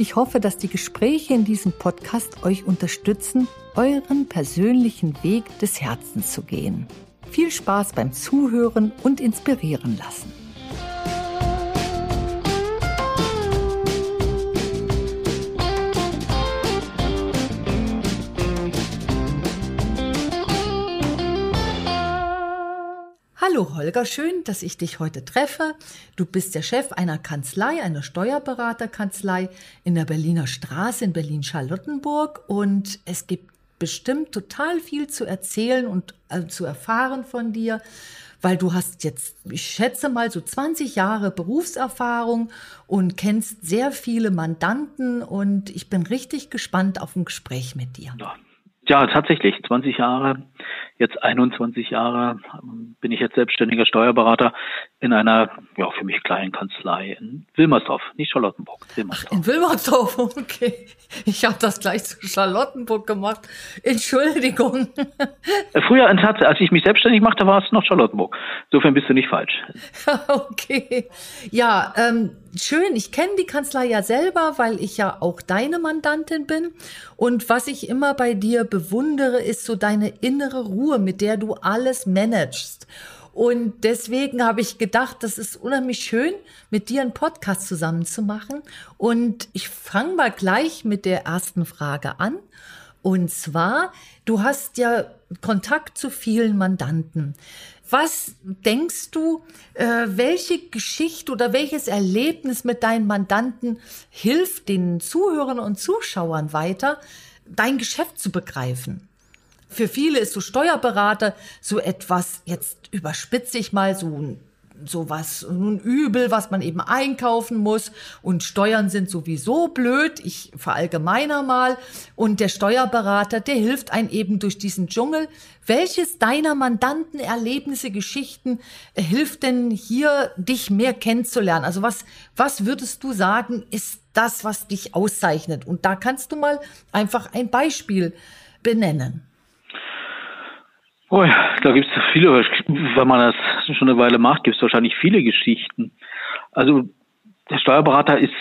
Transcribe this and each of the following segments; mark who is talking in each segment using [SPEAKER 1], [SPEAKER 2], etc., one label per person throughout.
[SPEAKER 1] Ich hoffe, dass die Gespräche in diesem Podcast euch unterstützen, euren persönlichen Weg des Herzens zu gehen. Viel Spaß beim Zuhören und inspirieren lassen. Hallo Holger, schön, dass ich dich heute treffe. Du bist der Chef einer Kanzlei, einer Steuerberaterkanzlei in der Berliner Straße in Berlin-Charlottenburg und es gibt bestimmt total viel zu erzählen und äh, zu erfahren von dir, weil du hast jetzt, ich schätze mal, so 20 Jahre Berufserfahrung und kennst sehr viele Mandanten und ich bin richtig gespannt auf ein Gespräch mit dir.
[SPEAKER 2] Ja, tatsächlich, 20 Jahre jetzt 21 Jahre bin ich jetzt selbstständiger Steuerberater in einer, ja, für mich kleinen Kanzlei in Wilmersdorf, nicht Charlottenburg.
[SPEAKER 1] Wilmersdorf. Ach, in Wilmersdorf, okay. Ich habe das gleich zu Charlottenburg gemacht. Entschuldigung.
[SPEAKER 2] Äh, früher, als ich mich selbstständig machte, war es noch Charlottenburg. Insofern bist du nicht falsch.
[SPEAKER 1] okay. Ja, ähm, schön. Ich kenne die Kanzlei ja selber, weil ich ja auch deine Mandantin bin. Und was ich immer bei dir bewundere, ist so deine innere Ruhe, mit der du alles managst. Und deswegen habe ich gedacht, das ist unheimlich schön, mit dir einen Podcast zusammen zu machen. Und ich fange mal gleich mit der ersten Frage an. Und zwar, du hast ja Kontakt zu vielen Mandanten. Was denkst du, äh, welche Geschichte oder welches Erlebnis mit deinen Mandanten hilft den Zuhörern und Zuschauern weiter, dein Geschäft zu begreifen? Für viele ist so Steuerberater so etwas, jetzt überspitze ich mal, so ein sowas, ein Übel, was man eben einkaufen muss. Und Steuern sind sowieso blöd. Ich verallgemeiner mal. Und der Steuerberater, der hilft einem eben durch diesen Dschungel. Welches deiner Mandanten Erlebnisse, Geschichten äh, hilft denn hier, dich mehr kennenzulernen? Also was, was würdest du sagen, ist das, was dich auszeichnet? Und da kannst du mal einfach ein Beispiel benennen.
[SPEAKER 2] Oh ja, da gibt es viele, wenn man das schon eine Weile macht, gibt es wahrscheinlich viele Geschichten. Also der Steuerberater ist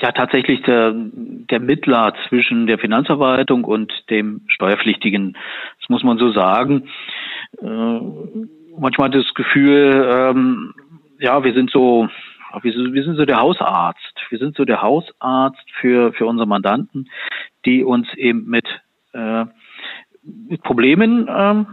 [SPEAKER 2] ja tatsächlich der, der Mittler zwischen der Finanzverwaltung und dem Steuerpflichtigen. Das muss man so sagen. Äh, manchmal das Gefühl, ähm, ja, wir sind so, wir, wir sind so der Hausarzt. Wir sind so der Hausarzt für, für unsere Mandanten, die uns eben mit äh, mit Problemen ähm,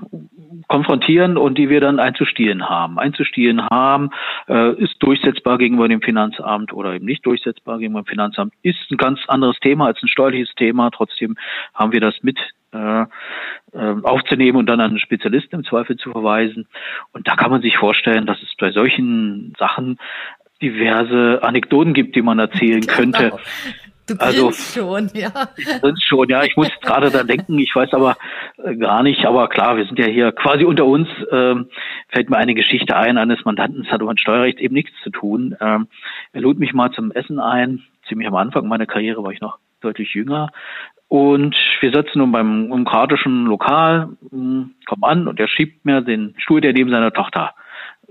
[SPEAKER 2] konfrontieren und die wir dann einzustielen haben. Einzustielen haben, äh, ist durchsetzbar gegenüber dem Finanzamt oder eben nicht durchsetzbar gegenüber dem Finanzamt, ist ein ganz anderes Thema als ein steuerliches Thema. Trotzdem haben wir das mit äh, äh, aufzunehmen und dann an einen Spezialisten im Zweifel zu verweisen. Und da kann man sich vorstellen, dass es bei solchen Sachen diverse Anekdoten gibt, die man erzählen genau. könnte.
[SPEAKER 1] Du also, schon, ja.
[SPEAKER 2] Ich schon, ja. Ich muss gerade da denken, ich weiß aber äh, gar nicht, aber klar, wir sind ja hier quasi unter uns. Ähm, fällt mir eine Geschichte ein eines Mandanten, das hat mit Steuerrecht eben nichts zu tun. Ähm, er lud mich mal zum Essen ein. Ziemlich am Anfang meiner Karriere war ich noch deutlich jünger. Und wir sitzen nun beim demokratischen Lokal, hm, kommen an und er schiebt mir den Stuhl, der neben seiner Tochter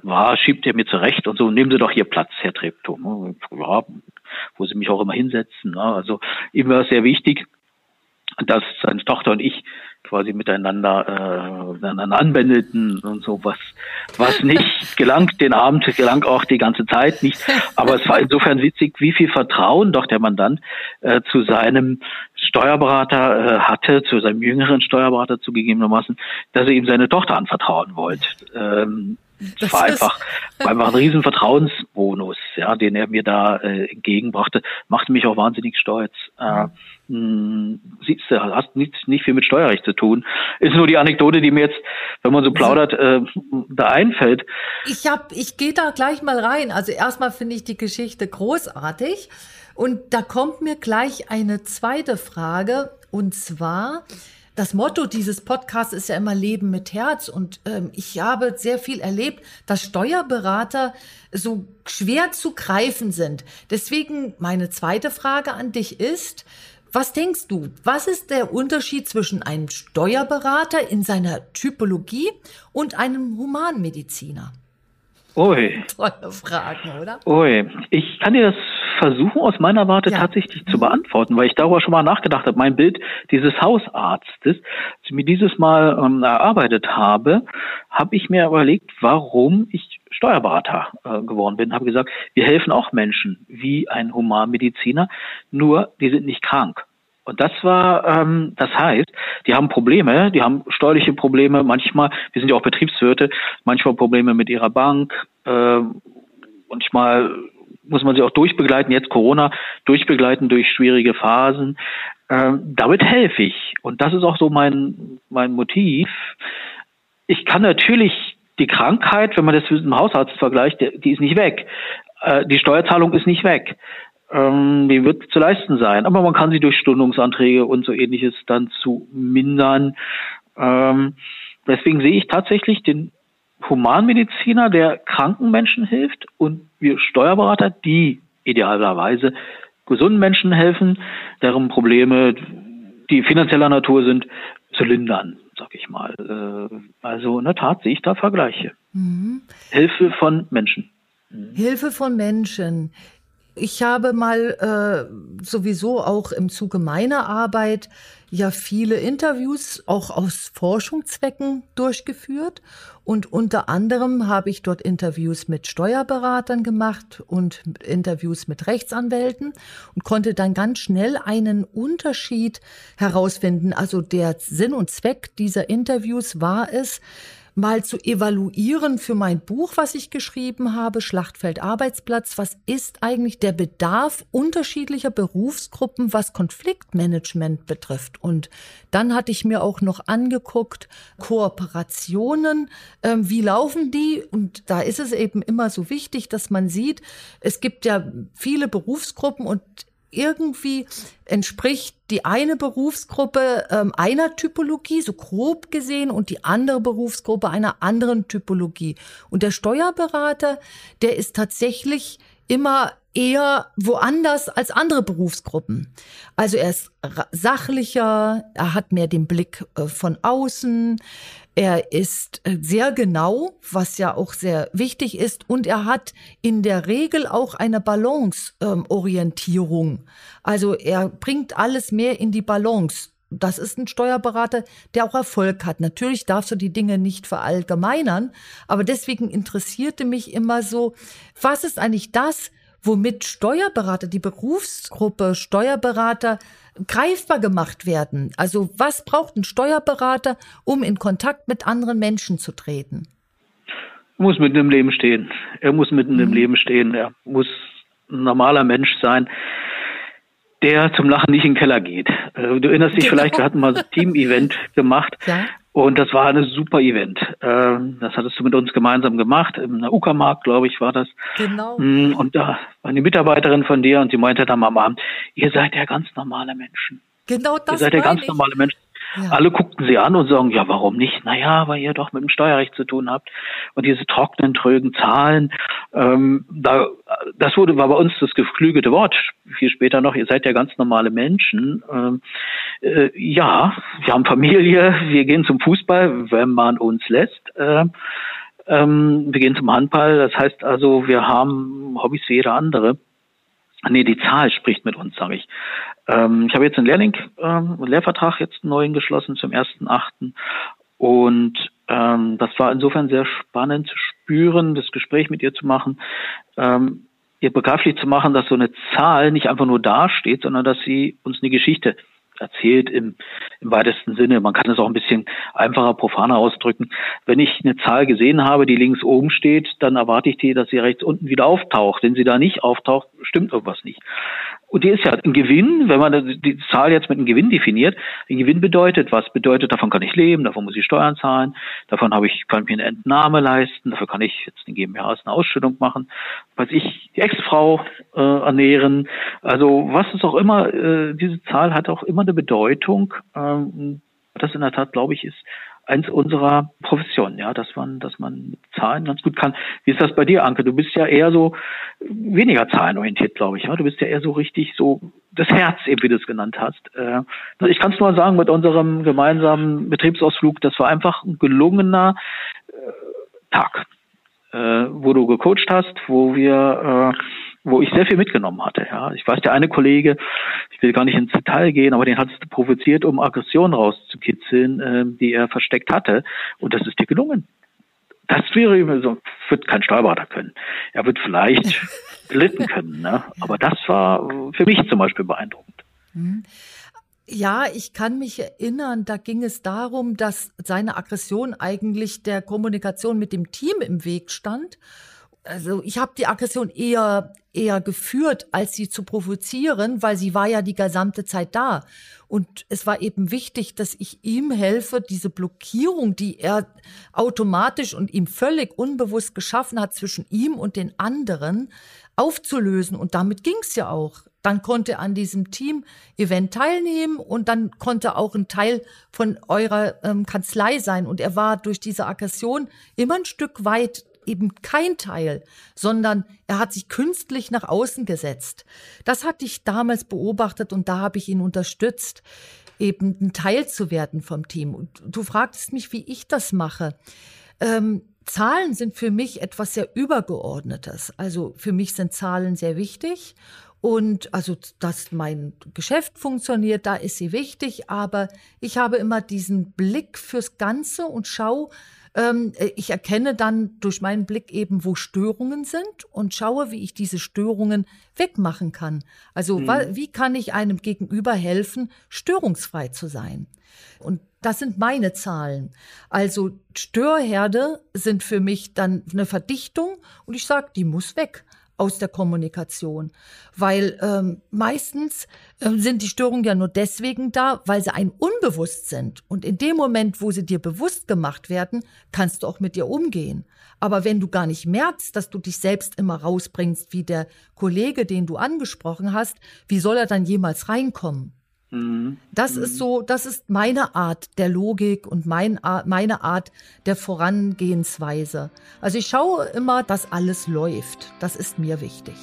[SPEAKER 2] war, schiebt er mir zurecht und so, nehmen Sie doch hier Platz, Herr Treptow. Ja, wo sie mich auch immer hinsetzen. Ne? Also ihm war es sehr wichtig, dass seine Tochter und ich quasi miteinander, äh, miteinander anbändelten und so was, was nicht gelangt, den Abend gelang auch die ganze Zeit nicht. Aber es war insofern witzig, wie viel Vertrauen doch der Mandant äh, zu seinem Steuerberater äh, hatte, zu seinem jüngeren Steuerberater zugegebenermaßen, dass er ihm seine Tochter anvertrauen wollte. Ähm, das war einfach, war einfach ein riesen Vertrauensbonus, ja, den er mir da äh, entgegenbrachte. Machte mich auch wahnsinnig stolz. Äh, mh, hm, siehst du, hast nicht, nicht viel mit Steuerrecht zu tun. Ist nur die Anekdote, die mir jetzt, wenn man so plaudert, äh, da einfällt.
[SPEAKER 1] Ich hab, ich gehe da gleich mal rein. Also erstmal finde ich die Geschichte großartig. Und da kommt mir gleich eine zweite Frage. Und zwar, das Motto dieses Podcasts ist ja immer Leben mit Herz. Und ähm, ich habe sehr viel erlebt, dass Steuerberater so schwer zu greifen sind. Deswegen meine zweite Frage an dich ist, was denkst du, was ist der Unterschied zwischen einem Steuerberater in seiner Typologie und einem Humanmediziner?
[SPEAKER 2] Ui.
[SPEAKER 1] Tolle Fragen, oder?
[SPEAKER 2] Ui. Ich kann dir das versuchen, aus meiner Warte ja. tatsächlich zu beantworten, weil ich darüber schon mal nachgedacht habe. Mein Bild dieses Hausarztes, als ich mir dieses Mal ähm, erarbeitet habe, habe ich mir überlegt, warum ich Steuerberater äh, geworden bin. Habe gesagt, wir helfen auch Menschen wie ein Humanmediziner, nur die sind nicht krank. Und das war, ähm, das heißt, die haben Probleme, die haben steuerliche Probleme, manchmal, wir sind ja auch Betriebswirte, manchmal Probleme mit ihrer Bank, äh, manchmal muss man sie auch durchbegleiten, jetzt Corona, durchbegleiten durch schwierige Phasen. Ähm, damit helfe ich. Und das ist auch so mein, mein Motiv. Ich kann natürlich die Krankheit, wenn man das mit dem Hausarzt vergleicht, die ist nicht weg. Äh, die Steuerzahlung ist nicht weg. Ähm, die wird zu leisten sein. Aber man kann sie durch Stundungsanträge und so ähnliches dann zu mindern. Ähm, deswegen sehe ich tatsächlich den Humanmediziner, der kranken Menschen hilft und wir Steuerberater, die idealerweise gesunden Menschen helfen, deren Probleme, die finanzieller Natur sind, zu lindern, sag ich mal. Äh, also in der Tat sehe ich da Vergleiche. Mhm. Hilfe von Menschen.
[SPEAKER 1] Hilfe von Menschen. Ich habe mal äh, sowieso auch im Zuge meiner Arbeit ja viele Interviews auch aus Forschungszwecken durchgeführt und unter anderem habe ich dort Interviews mit Steuerberatern gemacht und Interviews mit Rechtsanwälten und konnte dann ganz schnell einen Unterschied herausfinden. Also der Sinn und Zweck dieser Interviews war es, mal zu evaluieren für mein Buch, was ich geschrieben habe, Schlachtfeld Arbeitsplatz. Was ist eigentlich der Bedarf unterschiedlicher Berufsgruppen, was Konfliktmanagement betrifft? Und dann hatte ich mir auch noch angeguckt, Kooperationen, äh, wie laufen die? Und da ist es eben immer so wichtig, dass man sieht, es gibt ja viele Berufsgruppen und irgendwie entspricht die eine Berufsgruppe ähm, einer Typologie, so grob gesehen, und die andere Berufsgruppe einer anderen Typologie. Und der Steuerberater, der ist tatsächlich immer eher woanders als andere Berufsgruppen. Also er ist sachlicher, er hat mehr den Blick äh, von außen, er ist äh, sehr genau, was ja auch sehr wichtig ist, und er hat in der Regel auch eine Balanceorientierung. also er bringt alles mehr in die Balance. Das ist ein Steuerberater, der auch Erfolg hat. Natürlich darfst du die Dinge nicht verallgemeinern, aber deswegen interessierte mich immer so, was ist eigentlich das, womit Steuerberater, die Berufsgruppe Steuerberater greifbar gemacht werden. Also was braucht ein Steuerberater, um in Kontakt mit anderen Menschen zu treten?
[SPEAKER 2] Er muss mitten im Leben stehen. Er muss mitten mhm. im Leben stehen. Er muss ein normaler Mensch sein, der zum Lachen nicht in den Keller geht. Äh, du erinnerst dich genau. vielleicht, wir hatten mal ein Team-Event gemacht. Ja. Und das war ein super Event. Ähm, das hattest du mit uns gemeinsam gemacht. Im Uckermarkt, glaube ich, war das. Genau. Mm, und da war eine Mitarbeiterin von dir und sie meinte dann am Abend, ihr seid ja ganz normale Menschen. Genau das. Ihr seid ja ganz normale Menschen. Alle guckten sie an und sagen, ja, warum nicht? Naja, weil ihr doch mit dem Steuerrecht zu tun habt. Und diese trockenen, trögen Zahlen, ähm, da, das wurde, war bei uns das geflügelte Wort. Viel später noch, ihr seid ja ganz normale Menschen. Ähm, äh, ja, wir haben Familie, wir gehen zum Fußball, wenn man uns lässt. Äh, ähm, wir gehen zum Handball. Das heißt also, wir haben Hobbys wie jeder andere. Nee, die Zahl spricht mit uns, sage ich. Ähm, ich habe jetzt einen Lehrling, ähm, Lehrvertrag jetzt einen neuen geschlossen zum 1.8. Und ähm, das war insofern sehr spannend zu spüren, das Gespräch mit ihr zu machen, ähm, ihr begreiflich zu machen, dass so eine Zahl nicht einfach nur dasteht, sondern dass sie uns eine Geschichte erzählt im, im weitesten Sinne. Man kann es auch ein bisschen einfacher, profaner ausdrücken. Wenn ich eine Zahl gesehen habe, die links oben steht, dann erwarte ich die, dass sie rechts unten wieder auftaucht. Wenn sie da nicht auftaucht, stimmt irgendwas nicht. Und die ist ja ein Gewinn, wenn man die Zahl jetzt mit einem Gewinn definiert. Ein Gewinn bedeutet, was bedeutet, davon kann ich leben, davon muss ich Steuern zahlen, davon habe ich, kann ich mir eine Entnahme leisten, dafür kann ich jetzt eine GmbH eine Ausstellung machen, weiß ich, die Ex-Frau äh, ernähren. Also was ist auch immer, äh, diese Zahl hat auch immer eine Bedeutung. Ähm, Das in der Tat, glaube ich, ist eins unserer Professionen, ja, dass man, dass man Zahlen ganz gut kann. Wie ist das bei dir, Anke? Du bist ja eher so weniger zahlenorientiert, glaube ich. Ja? Du bist ja eher so richtig so das Herz, eben wie du es genannt hast. Äh, ich kann es nur sagen, mit unserem gemeinsamen Betriebsausflug, das war einfach ein gelungener äh, Tag, äh, wo du gecoacht hast, wo wir äh, wo ich sehr viel mitgenommen hatte. Ja, ich weiß, der eine Kollege, ich will gar nicht ins Detail gehen, aber den hat es provoziert, um Aggression rauszukitzeln, äh, die er versteckt hatte. Und das ist dir gelungen. Das wäre so, wird kein Steuerberater können. Er wird vielleicht gelitten können, ne? aber das war für mich zum Beispiel beeindruckend.
[SPEAKER 1] Mhm. Ja, ich kann mich erinnern, da ging es darum, dass seine Aggression eigentlich der Kommunikation mit dem Team im Weg stand also ich habe die Aggression eher eher geführt, als sie zu provozieren, weil sie war ja die gesamte Zeit da. Und es war eben wichtig, dass ich ihm helfe, diese Blockierung, die er automatisch und ihm völlig unbewusst geschaffen hat zwischen ihm und den anderen, aufzulösen. Und damit ging's ja auch. Dann konnte er an diesem Team-Event teilnehmen und dann konnte auch ein Teil von eurer ähm, Kanzlei sein. Und er war durch diese Aggression immer ein Stück weit eben kein Teil, sondern er hat sich künstlich nach außen gesetzt. Das hatte ich damals beobachtet und da habe ich ihn unterstützt, eben ein Teil zu werden vom Team. Und du fragtest mich, wie ich das mache. Ähm, Zahlen sind für mich etwas sehr Übergeordnetes. Also für mich sind Zahlen sehr wichtig. Und also, dass mein Geschäft funktioniert, da ist sie wichtig. Aber ich habe immer diesen Blick fürs Ganze und schaue, ich erkenne dann durch meinen Blick eben, wo Störungen sind und schaue, wie ich diese Störungen wegmachen kann. Also mhm. wie kann ich einem Gegenüber helfen, störungsfrei zu sein? Und das sind meine Zahlen. Also Störherde sind für mich dann eine Verdichtung und ich sage, die muss weg aus der Kommunikation. Weil ähm, meistens äh, sind die Störungen ja nur deswegen da, weil sie ein unbewusst sind. Und in dem Moment, wo sie dir bewusst gemacht werden, kannst du auch mit dir umgehen. Aber wenn du gar nicht merkst, dass du dich selbst immer rausbringst, wie der Kollege, den du angesprochen hast, wie soll er dann jemals reinkommen? Mhm. Das mhm. ist so, das ist meine Art der Logik und mein, meine Art der Vorangehensweise. Also ich schaue immer, dass alles läuft. Das ist mir wichtig.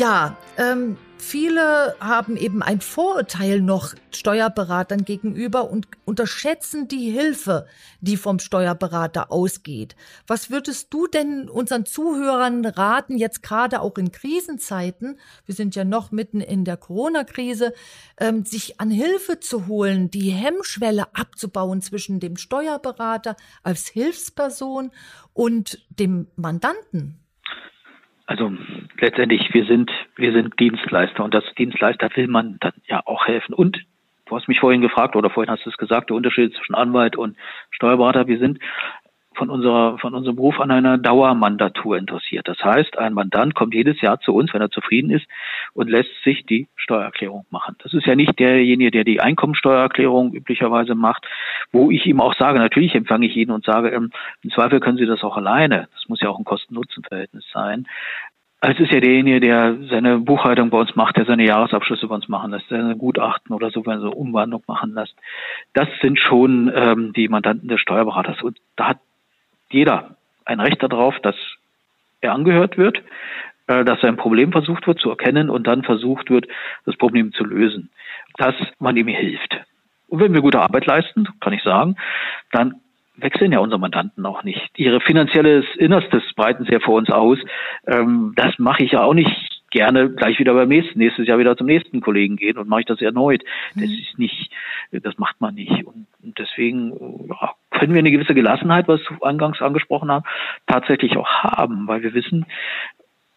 [SPEAKER 1] Ja, ähm, viele haben eben ein Vorurteil noch Steuerberatern gegenüber und unterschätzen die Hilfe, die vom Steuerberater ausgeht. Was würdest du denn unseren Zuhörern raten, jetzt gerade auch in Krisenzeiten, wir sind ja noch mitten in der Corona-Krise, ähm, sich an Hilfe zu holen, die Hemmschwelle abzubauen zwischen dem Steuerberater als Hilfsperson und dem Mandanten?
[SPEAKER 2] Also letztendlich, wir sind, wir sind Dienstleister und als Dienstleister will man dann ja auch helfen. Und du hast mich vorhin gefragt oder vorhin hast du es gesagt, der Unterschied zwischen Anwalt und Steuerberater, wir sind von unserer, von unserem Beruf an einer Dauermandatur interessiert. Das heißt, ein Mandant kommt jedes Jahr zu uns, wenn er zufrieden ist, und lässt sich die Steuererklärung machen. Das ist ja nicht derjenige, der die Einkommensteuererklärung üblicherweise macht, wo ich ihm auch sage, natürlich empfange ich ihn und sage, ähm, im Zweifel können Sie das auch alleine. Das muss ja auch ein Kosten-Nutzen-Verhältnis sein. Es ist ja derjenige, der seine Buchhaltung bei uns macht, der seine Jahresabschlüsse bei uns machen lässt, seine Gutachten oder so, wenn so Umwandlung machen lässt. Das sind schon ähm, die Mandanten des Steuerberaters. Und da hat jeder ein Recht darauf, dass er angehört wird, äh, dass sein Problem versucht wird zu erkennen und dann versucht wird, das Problem zu lösen, dass man ihm hilft. Und wenn wir gute Arbeit leisten, kann ich sagen, dann wechseln ja unsere Mandanten auch nicht. Ihre finanzielles Innerstes breiten sie ja vor uns aus. Ähm, das mache ich ja auch nicht gerne gleich wieder beim nächsten, nächstes Jahr wieder zum nächsten Kollegen gehen und mache ich das erneut. Das mhm. ist nicht, das macht man nicht. Und, deswegen ja, können wir eine gewisse Gelassenheit, was wir angangs angesprochen haben, tatsächlich auch haben, weil wir wissen,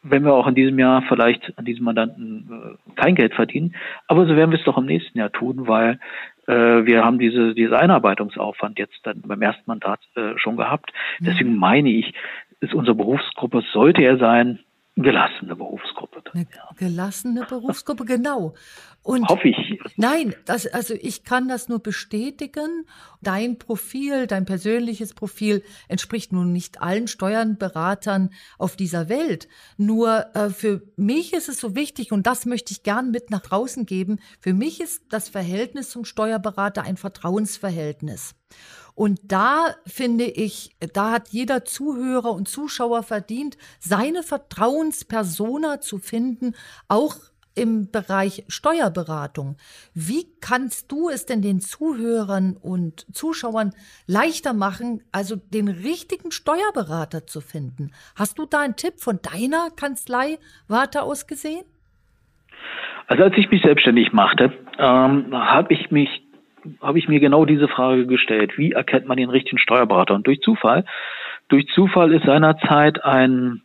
[SPEAKER 2] wenn wir auch in diesem Jahr vielleicht an diesem Mandanten äh, kein Geld verdienen, aber so werden wir es doch im nächsten Jahr tun, weil äh, wir haben diese, diese Einarbeitungsaufwand jetzt dann beim ersten Mandat äh, schon gehabt. Mhm. Deswegen meine ich, ist unsere Berufsgruppe, sollte er sein, gelassene Berufsgruppe.
[SPEAKER 1] Eine gelassene Berufsgruppe, genau.
[SPEAKER 2] Und Hoffe ich.
[SPEAKER 1] Nein, das, also ich kann das nur bestätigen. Dein Profil, dein persönliches Profil entspricht nun nicht allen Steuernberatern auf dieser Welt. Nur äh, für mich ist es so wichtig und das möchte ich gern mit nach draußen geben. Für mich ist das Verhältnis zum Steuerberater ein Vertrauensverhältnis. Und da finde ich, da hat jeder Zuhörer und Zuschauer verdient, seine Vertrauenspersona zu finden, auch im Bereich Steuerberatung. Wie kannst du es denn den Zuhörern und Zuschauern leichter machen, also den richtigen Steuerberater zu finden? Hast du da einen Tipp von deiner Kanzlei Warte aus gesehen?
[SPEAKER 2] Also als ich mich selbstständig machte, ähm, habe ich mich habe ich mir genau diese Frage gestellt. Wie erkennt man den richtigen Steuerberater? Und durch Zufall, durch Zufall ist seinerzeit ein,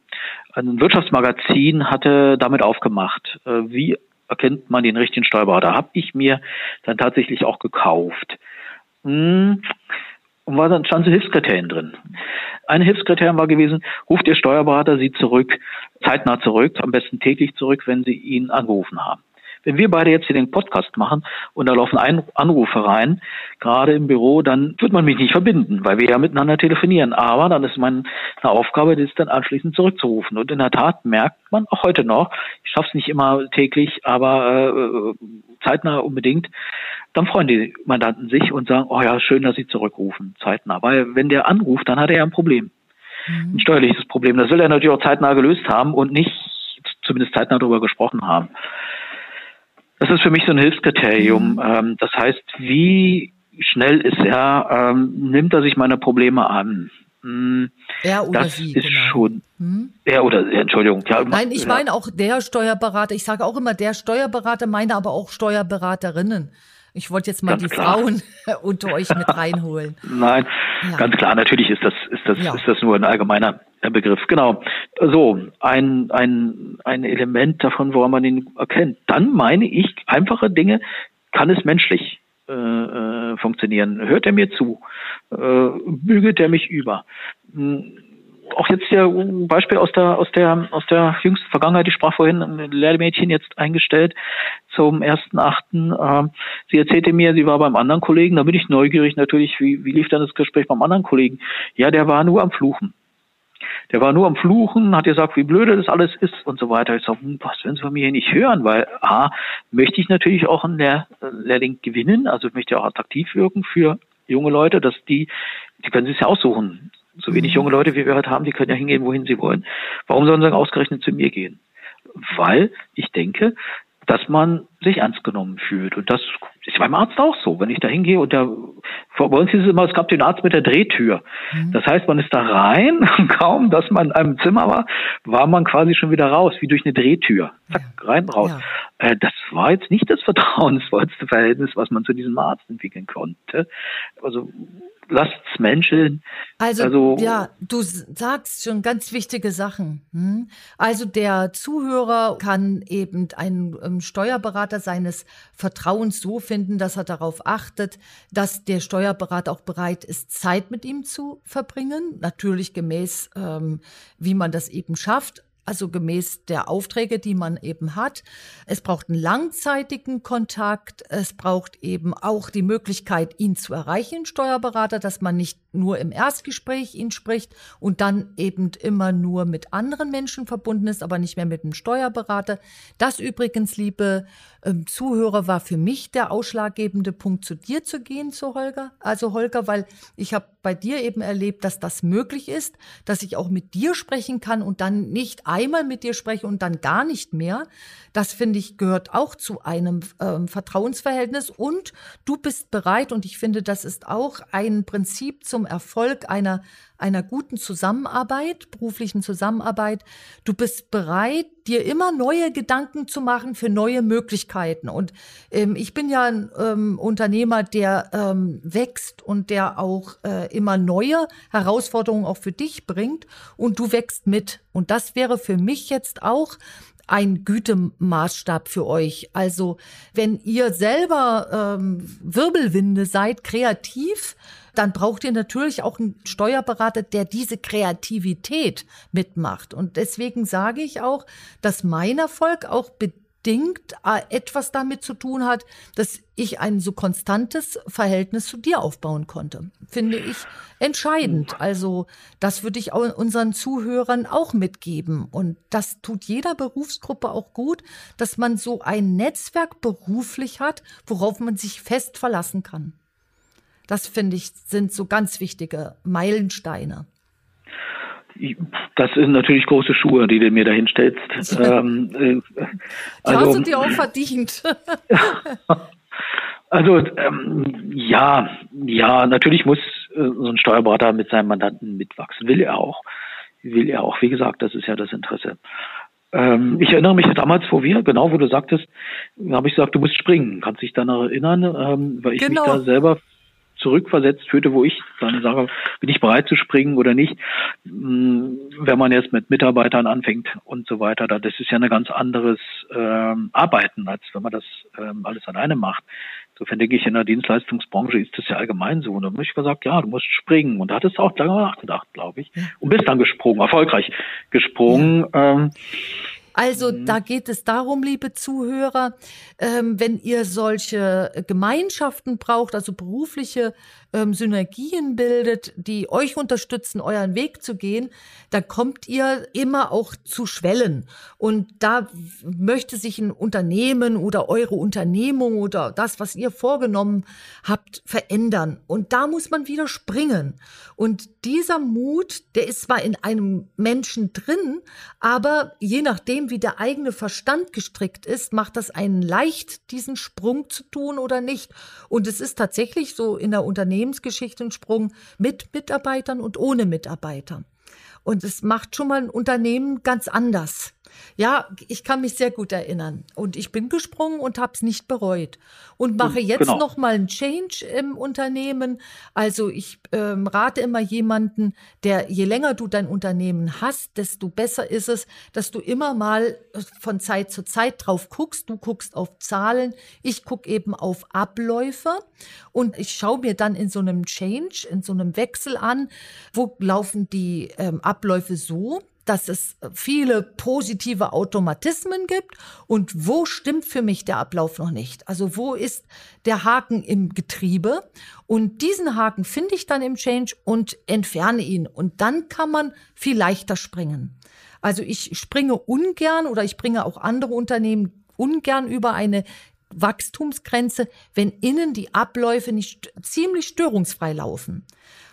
[SPEAKER 2] ein Wirtschaftsmagazin hatte damit aufgemacht. Äh, wie erkennt man den richtigen Steuerberater? Habe ich mir dann tatsächlich auch gekauft. Hm. Und war dann stand so Hilfskriterien drin. Ein Hilfskriterium war gewesen, ruft Ihr Steuerberater Sie zurück, zeitnah zurück, am besten täglich zurück, wenn Sie ihn angerufen haben. Wenn wir beide jetzt hier den Podcast machen und da laufen ein Anrufe rein, gerade im Büro, dann wird man mich nicht verbinden, weil wir ja miteinander telefonieren. Aber dann ist meine Aufgabe, das dann anschließend zurückzurufen. Und in der Tat merkt man auch heute noch, ich schaffe es nicht immer täglich, aber äh, zeitnah unbedingt, dann freuen die Mandanten sich und sagen, oh ja, schön, dass sie zurückrufen, zeitnah. Weil wenn der anruft, dann hat er ja ein Problem. Mhm. Ein steuerliches Problem. Das will er natürlich auch zeitnah gelöst haben und nicht zumindest zeitnah darüber gesprochen haben. Das ist für mich so ein Hilfskriterium. Mhm. Ähm, das heißt, wie schnell ist er, ähm, nimmt er sich meine Probleme an?
[SPEAKER 1] Hm, er oder
[SPEAKER 2] das
[SPEAKER 1] sie,
[SPEAKER 2] ist genau. schon. Hm? Er oder Entschuldigung.
[SPEAKER 1] Ja, Nein, ich ja. meine auch der Steuerberater. Ich sage auch immer der Steuerberater, meine aber auch Steuerberaterinnen. Ich wollte jetzt mal ganz die klar. Frauen unter euch mit reinholen.
[SPEAKER 2] Nein, ja. ganz klar. Natürlich ist das ist das ja. ist das nur ein allgemeiner Begriff. Genau. So ein ein ein Element davon, woran man ihn erkennt. Dann meine ich einfache Dinge. Kann es menschlich äh, äh, funktionieren? Hört er mir zu? Äh, bügelt er mich über? Hm, auch jetzt der Beispiel aus der aus der aus der jüngsten Vergangenheit. Ich sprach vorhin ein Lehrmädchen jetzt eingestellt zum ersten achten. Ähm, sie erzählte mir, sie war beim anderen Kollegen. Da bin ich neugierig natürlich. Wie wie lief dann das Gespräch beim anderen Kollegen? Ja, der war nur am Fluchen. Der war nur am Fluchen, hat gesagt, wie blöde das alles ist und so weiter. Ich sage, hm, was werden Sie von mir hier nicht hören? Weil A, möchte ich natürlich auch einen Lehr Lehrling gewinnen, also möchte auch attraktiv wirken für junge Leute, dass die, die können sich ja aussuchen so wenig junge Leute, wie wir heute haben, die können ja hingehen, wohin sie wollen. Warum sollen sie ausgerechnet zu mir gehen? Weil ich denke, dass man sich ernst genommen fühlt. Und das ist beim Arzt auch so. Wenn ich da hingehe und der, bei uns ist es immer, es gab den Arzt mit der Drehtür. Mhm. Das heißt, man ist da rein und kaum, dass man in einem Zimmer war, war man quasi schon wieder raus, wie durch eine Drehtür. Zack, ja. rein, raus. Ja. Äh, das war jetzt nicht das vertrauensvollste Verhältnis, was man zu diesem Arzt entwickeln konnte. Also lasst's Menschen.
[SPEAKER 1] Also, also, ja, du sagst schon ganz wichtige Sachen. Hm? Also der Zuhörer kann eben einen ähm, Steuerberater seines Vertrauens so finden, dass er darauf achtet, dass der Steuerberater auch bereit ist, Zeit mit ihm zu verbringen. Natürlich gemäß, ähm, wie man das eben schafft also gemäß der Aufträge, die man eben hat. Es braucht einen langzeitigen Kontakt. Es braucht eben auch die Möglichkeit, ihn zu erreichen, Steuerberater, dass man nicht nur im Erstgespräch ihn spricht und dann eben immer nur mit anderen Menschen verbunden ist, aber nicht mehr mit einem Steuerberater. Das übrigens, liebe ähm, Zuhörer, war für mich der ausschlaggebende Punkt, zu dir zu gehen, zu Holger. Also Holger, weil ich habe bei dir eben erlebt, dass das möglich ist, dass ich auch mit dir sprechen kann und dann nicht einmal mit dir spreche und dann gar nicht mehr. Das finde ich gehört auch zu einem ähm, Vertrauensverhältnis und du bist bereit und ich finde, das ist auch ein Prinzip zum Erfolg einer einer guten Zusammenarbeit, beruflichen Zusammenarbeit. Du bist bereit, dir immer neue Gedanken zu machen für neue Möglichkeiten. Und ähm, ich bin ja ein ähm, Unternehmer, der ähm, wächst und der auch äh, immer neue Herausforderungen auch für dich bringt. Und du wächst mit. Und das wäre für mich jetzt auch ein Gütemaßstab für euch. Also wenn ihr selber ähm, Wirbelwinde seid, kreativ, dann braucht ihr natürlich auch einen Steuerberater, der diese Kreativität mitmacht. Und deswegen sage ich auch, dass mein Erfolg auch bedingt äh, etwas damit zu tun hat, dass ich ein so konstantes Verhältnis zu dir aufbauen konnte. Finde ich entscheidend. Also das würde ich unseren Zuhörern auch mitgeben. Und das tut jeder Berufsgruppe auch gut, dass man so ein Netzwerk beruflich hat, worauf man sich fest verlassen kann. Das finde ich sind so ganz wichtige Meilensteine.
[SPEAKER 2] Das sind natürlich große Schuhe, die du mir da hinstellst.
[SPEAKER 1] ähm, äh, also, hast du dir auch verdient.
[SPEAKER 2] also ähm, ja, ja, natürlich muss äh, so ein Steuerberater mit seinem Mandanten mitwachsen. Will er auch. Will er auch. Wie gesagt, das ist ja das Interesse. Ähm, ich erinnere mich damals, wo wir, genau wo du sagtest, habe ich gesagt, du musst springen. Kannst dich daran erinnern, ähm, weil ich genau. mich da selber zurückversetzt führte, wo ich dann sage, bin ich bereit zu springen oder nicht, mm, wenn man jetzt mit Mitarbeitern anfängt und so weiter, das ist ja ein ganz anderes ähm, Arbeiten, als wenn man das ähm, alles alleine macht. Insofern denke ich, in der Dienstleistungsbranche ist das ja allgemein so. Und dann habe ich gesagt, ja, du musst springen. Und da hattest du auch lange nachgedacht, glaube ich. Und bist dann gesprungen, erfolgreich gesprungen. Ähm,
[SPEAKER 1] also mhm. da geht es darum, liebe Zuhörer, ähm, wenn ihr solche Gemeinschaften braucht, also berufliche ähm, Synergien bildet, die euch unterstützen, euren Weg zu gehen, dann kommt ihr immer auch zu Schwellen. Und da möchte sich ein Unternehmen oder eure Unternehmung oder das, was ihr vorgenommen habt, verändern. Und da muss man wieder springen. Und dieser Mut, der ist zwar in einem Menschen drin, aber je nachdem, wie der eigene Verstand gestrickt ist, macht das einen leicht, diesen Sprung zu tun oder nicht. Und es ist tatsächlich so in der Unternehmensgeschichte ein Sprung mit Mitarbeitern und ohne Mitarbeiter. Und es macht schon mal ein Unternehmen ganz anders. Ja, ich kann mich sehr gut erinnern. Und ich bin gesprungen und habe es nicht bereut. Und mache jetzt genau. noch mal einen Change im Unternehmen. Also ich ähm, rate immer jemanden, der je länger du dein Unternehmen hast, desto besser ist es, dass du immer mal von Zeit zu Zeit drauf guckst. Du guckst auf Zahlen, ich gucke eben auf Abläufe und ich schaue mir dann in so einem Change, in so einem Wechsel an, wo laufen die ähm, Abläufe so, dass es viele positive Automatismen gibt und wo stimmt für mich der Ablauf noch nicht? Also wo ist der Haken im Getriebe? Und diesen Haken finde ich dann im Change und entferne ihn. Und dann kann man viel leichter springen. Also ich springe ungern oder ich bringe auch andere Unternehmen ungern über eine Wachstumsgrenze, wenn innen die Abläufe nicht ziemlich störungsfrei laufen.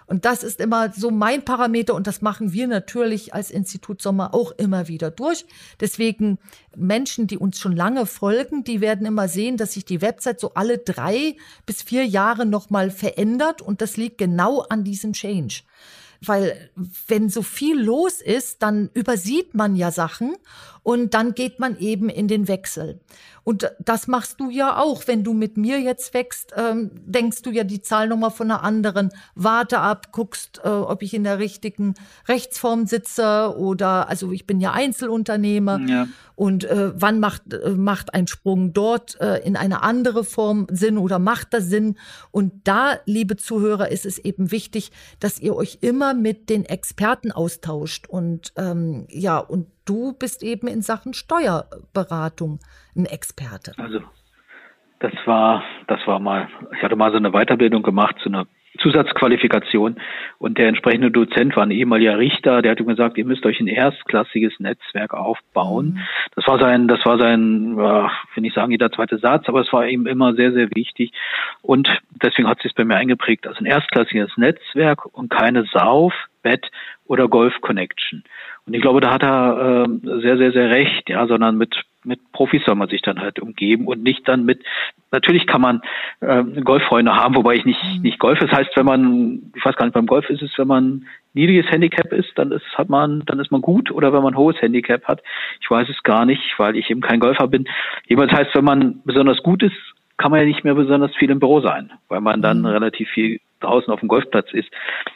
[SPEAKER 1] Und das ist immer so mein Parameter und das machen wir natürlich als Institut Sommer auch immer wieder durch. Deswegen Menschen, die uns schon lange folgen, die werden immer sehen, dass sich die Website so alle drei bis vier Jahre nochmal verändert und das liegt genau an diesem Change. Weil wenn so viel los ist, dann übersieht man ja Sachen und dann geht man eben in den Wechsel. Und das machst du ja auch. Wenn du mit mir jetzt wächst, ähm, denkst du ja die Zahlnummer von einer anderen. Warte ab, guckst, äh, ob ich in der richtigen Rechtsform sitze oder, also ich bin ja Einzelunternehmer. Ja. Und äh, wann macht, äh, macht ein Sprung dort äh, in eine andere Form Sinn oder macht das Sinn? Und da, liebe Zuhörer, ist es eben wichtig, dass ihr euch immer mit den Experten austauscht. Und ähm, ja, und du bist eben in Sachen Steuerberatung ein Experte.
[SPEAKER 2] Also das war, das war mal, ich hatte mal so eine Weiterbildung gemacht zu einer Zusatzqualifikation und der entsprechende Dozent war ein ehemaliger Richter, der hat mir gesagt, ihr müsst euch ein erstklassiges Netzwerk aufbauen. Mhm. Das war sein, das war sein, will ich sagen, jeder zweite Satz, aber es war ihm immer sehr, sehr wichtig und deswegen hat sich es bei mir eingeprägt, also ein erstklassiges Netzwerk und keine Sauf, Bett oder Golf Connection. Und ich glaube, da hat er äh, sehr, sehr, sehr recht, ja, sondern mit mit Profis soll man sich dann halt umgeben und nicht dann mit, natürlich kann man äh, Golffreunde haben, wobei ich nicht, mhm. nicht Golf. Das heißt, wenn man, ich weiß gar nicht, beim Golf ist es, wenn man niedriges Handicap ist, dann ist, hat man, dann ist man gut oder wenn man hohes Handicap hat. Ich weiß es gar nicht, weil ich eben kein Golfer bin. Jedenfalls heißt, wenn man besonders gut ist, kann man ja nicht mehr besonders viel im Büro sein, weil man dann mhm. relativ viel draußen auf dem Golfplatz ist.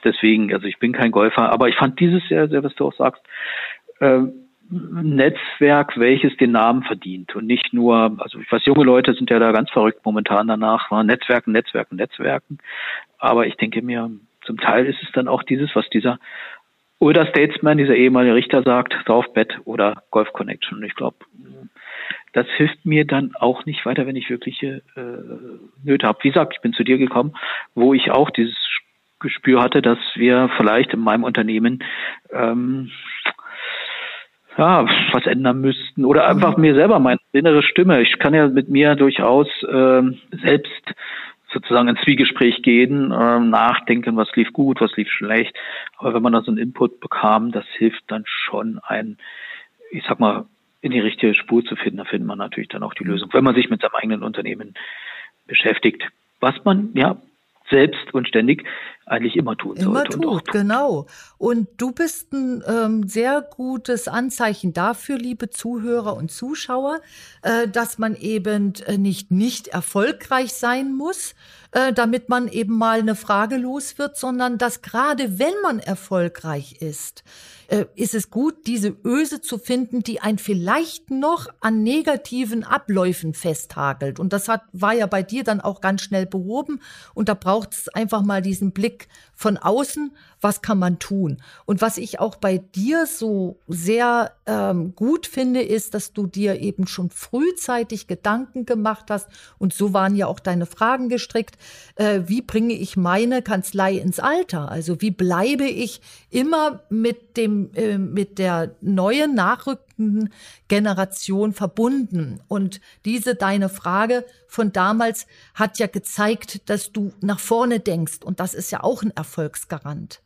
[SPEAKER 2] Deswegen, also ich bin kein Golfer, aber ich fand dieses sehr, sehr, was du auch sagst, äh, Netzwerk, welches den Namen verdient und nicht nur, also ich weiß, junge Leute sind ja da ganz verrückt momentan danach, Netzwerken, Netzwerken, Netzwerken. Aber ich denke mir, zum Teil ist es dann auch dieses, was dieser oder Statesman, dieser ehemalige Richter sagt, Saufbett oder Golf Connection. Und ich glaube, das hilft mir dann auch nicht weiter, wenn ich wirkliche äh, Nöte habe. Wie gesagt, ich bin zu dir gekommen, wo ich auch dieses Gespür hatte, dass wir vielleicht in meinem Unternehmen ähm, ja, was ändern müssten oder einfach mhm. mir selber meine innere Stimme. Ich kann ja mit mir durchaus ähm, selbst sozusagen ins Zwiegespräch gehen, ähm, nachdenken, was lief gut, was lief schlecht. Aber wenn man da so einen Input bekam, das hilft dann schon ein, ich sag mal, in die richtige Spur zu finden. Da findet man natürlich dann auch die Lösung, wenn man sich mit seinem eigenen Unternehmen beschäftigt. Was man ja selbst und ständig eigentlich immer tun
[SPEAKER 1] immer
[SPEAKER 2] sollte.
[SPEAKER 1] Immer tut, genau. Und du bist ein ähm, sehr gutes Anzeichen dafür, liebe Zuhörer und Zuschauer, äh, dass man eben äh, nicht nicht erfolgreich sein muss, äh, damit man eben mal eine Frage los wird, sondern dass gerade wenn man erfolgreich ist, äh, ist es gut, diese Öse zu finden, die ein vielleicht noch an negativen Abläufen festhagelt. Und das hat, war ja bei dir dann auch ganz schnell behoben. Und da braucht es einfach mal diesen Blick von außen, was kann man tun? Und was ich auch bei dir so sehr ähm, gut finde, ist, dass du dir eben schon frühzeitig Gedanken gemacht hast. Und so waren ja auch deine Fragen gestrickt. Äh, wie bringe ich meine Kanzlei ins Alter? Also wie bleibe ich immer mit dem, äh, mit der neuen, nachrückenden Generation verbunden? Und diese deine Frage von damals hat ja gezeigt, dass du nach vorne denkst. Und das ist ja auch ein Erfolgsgarant.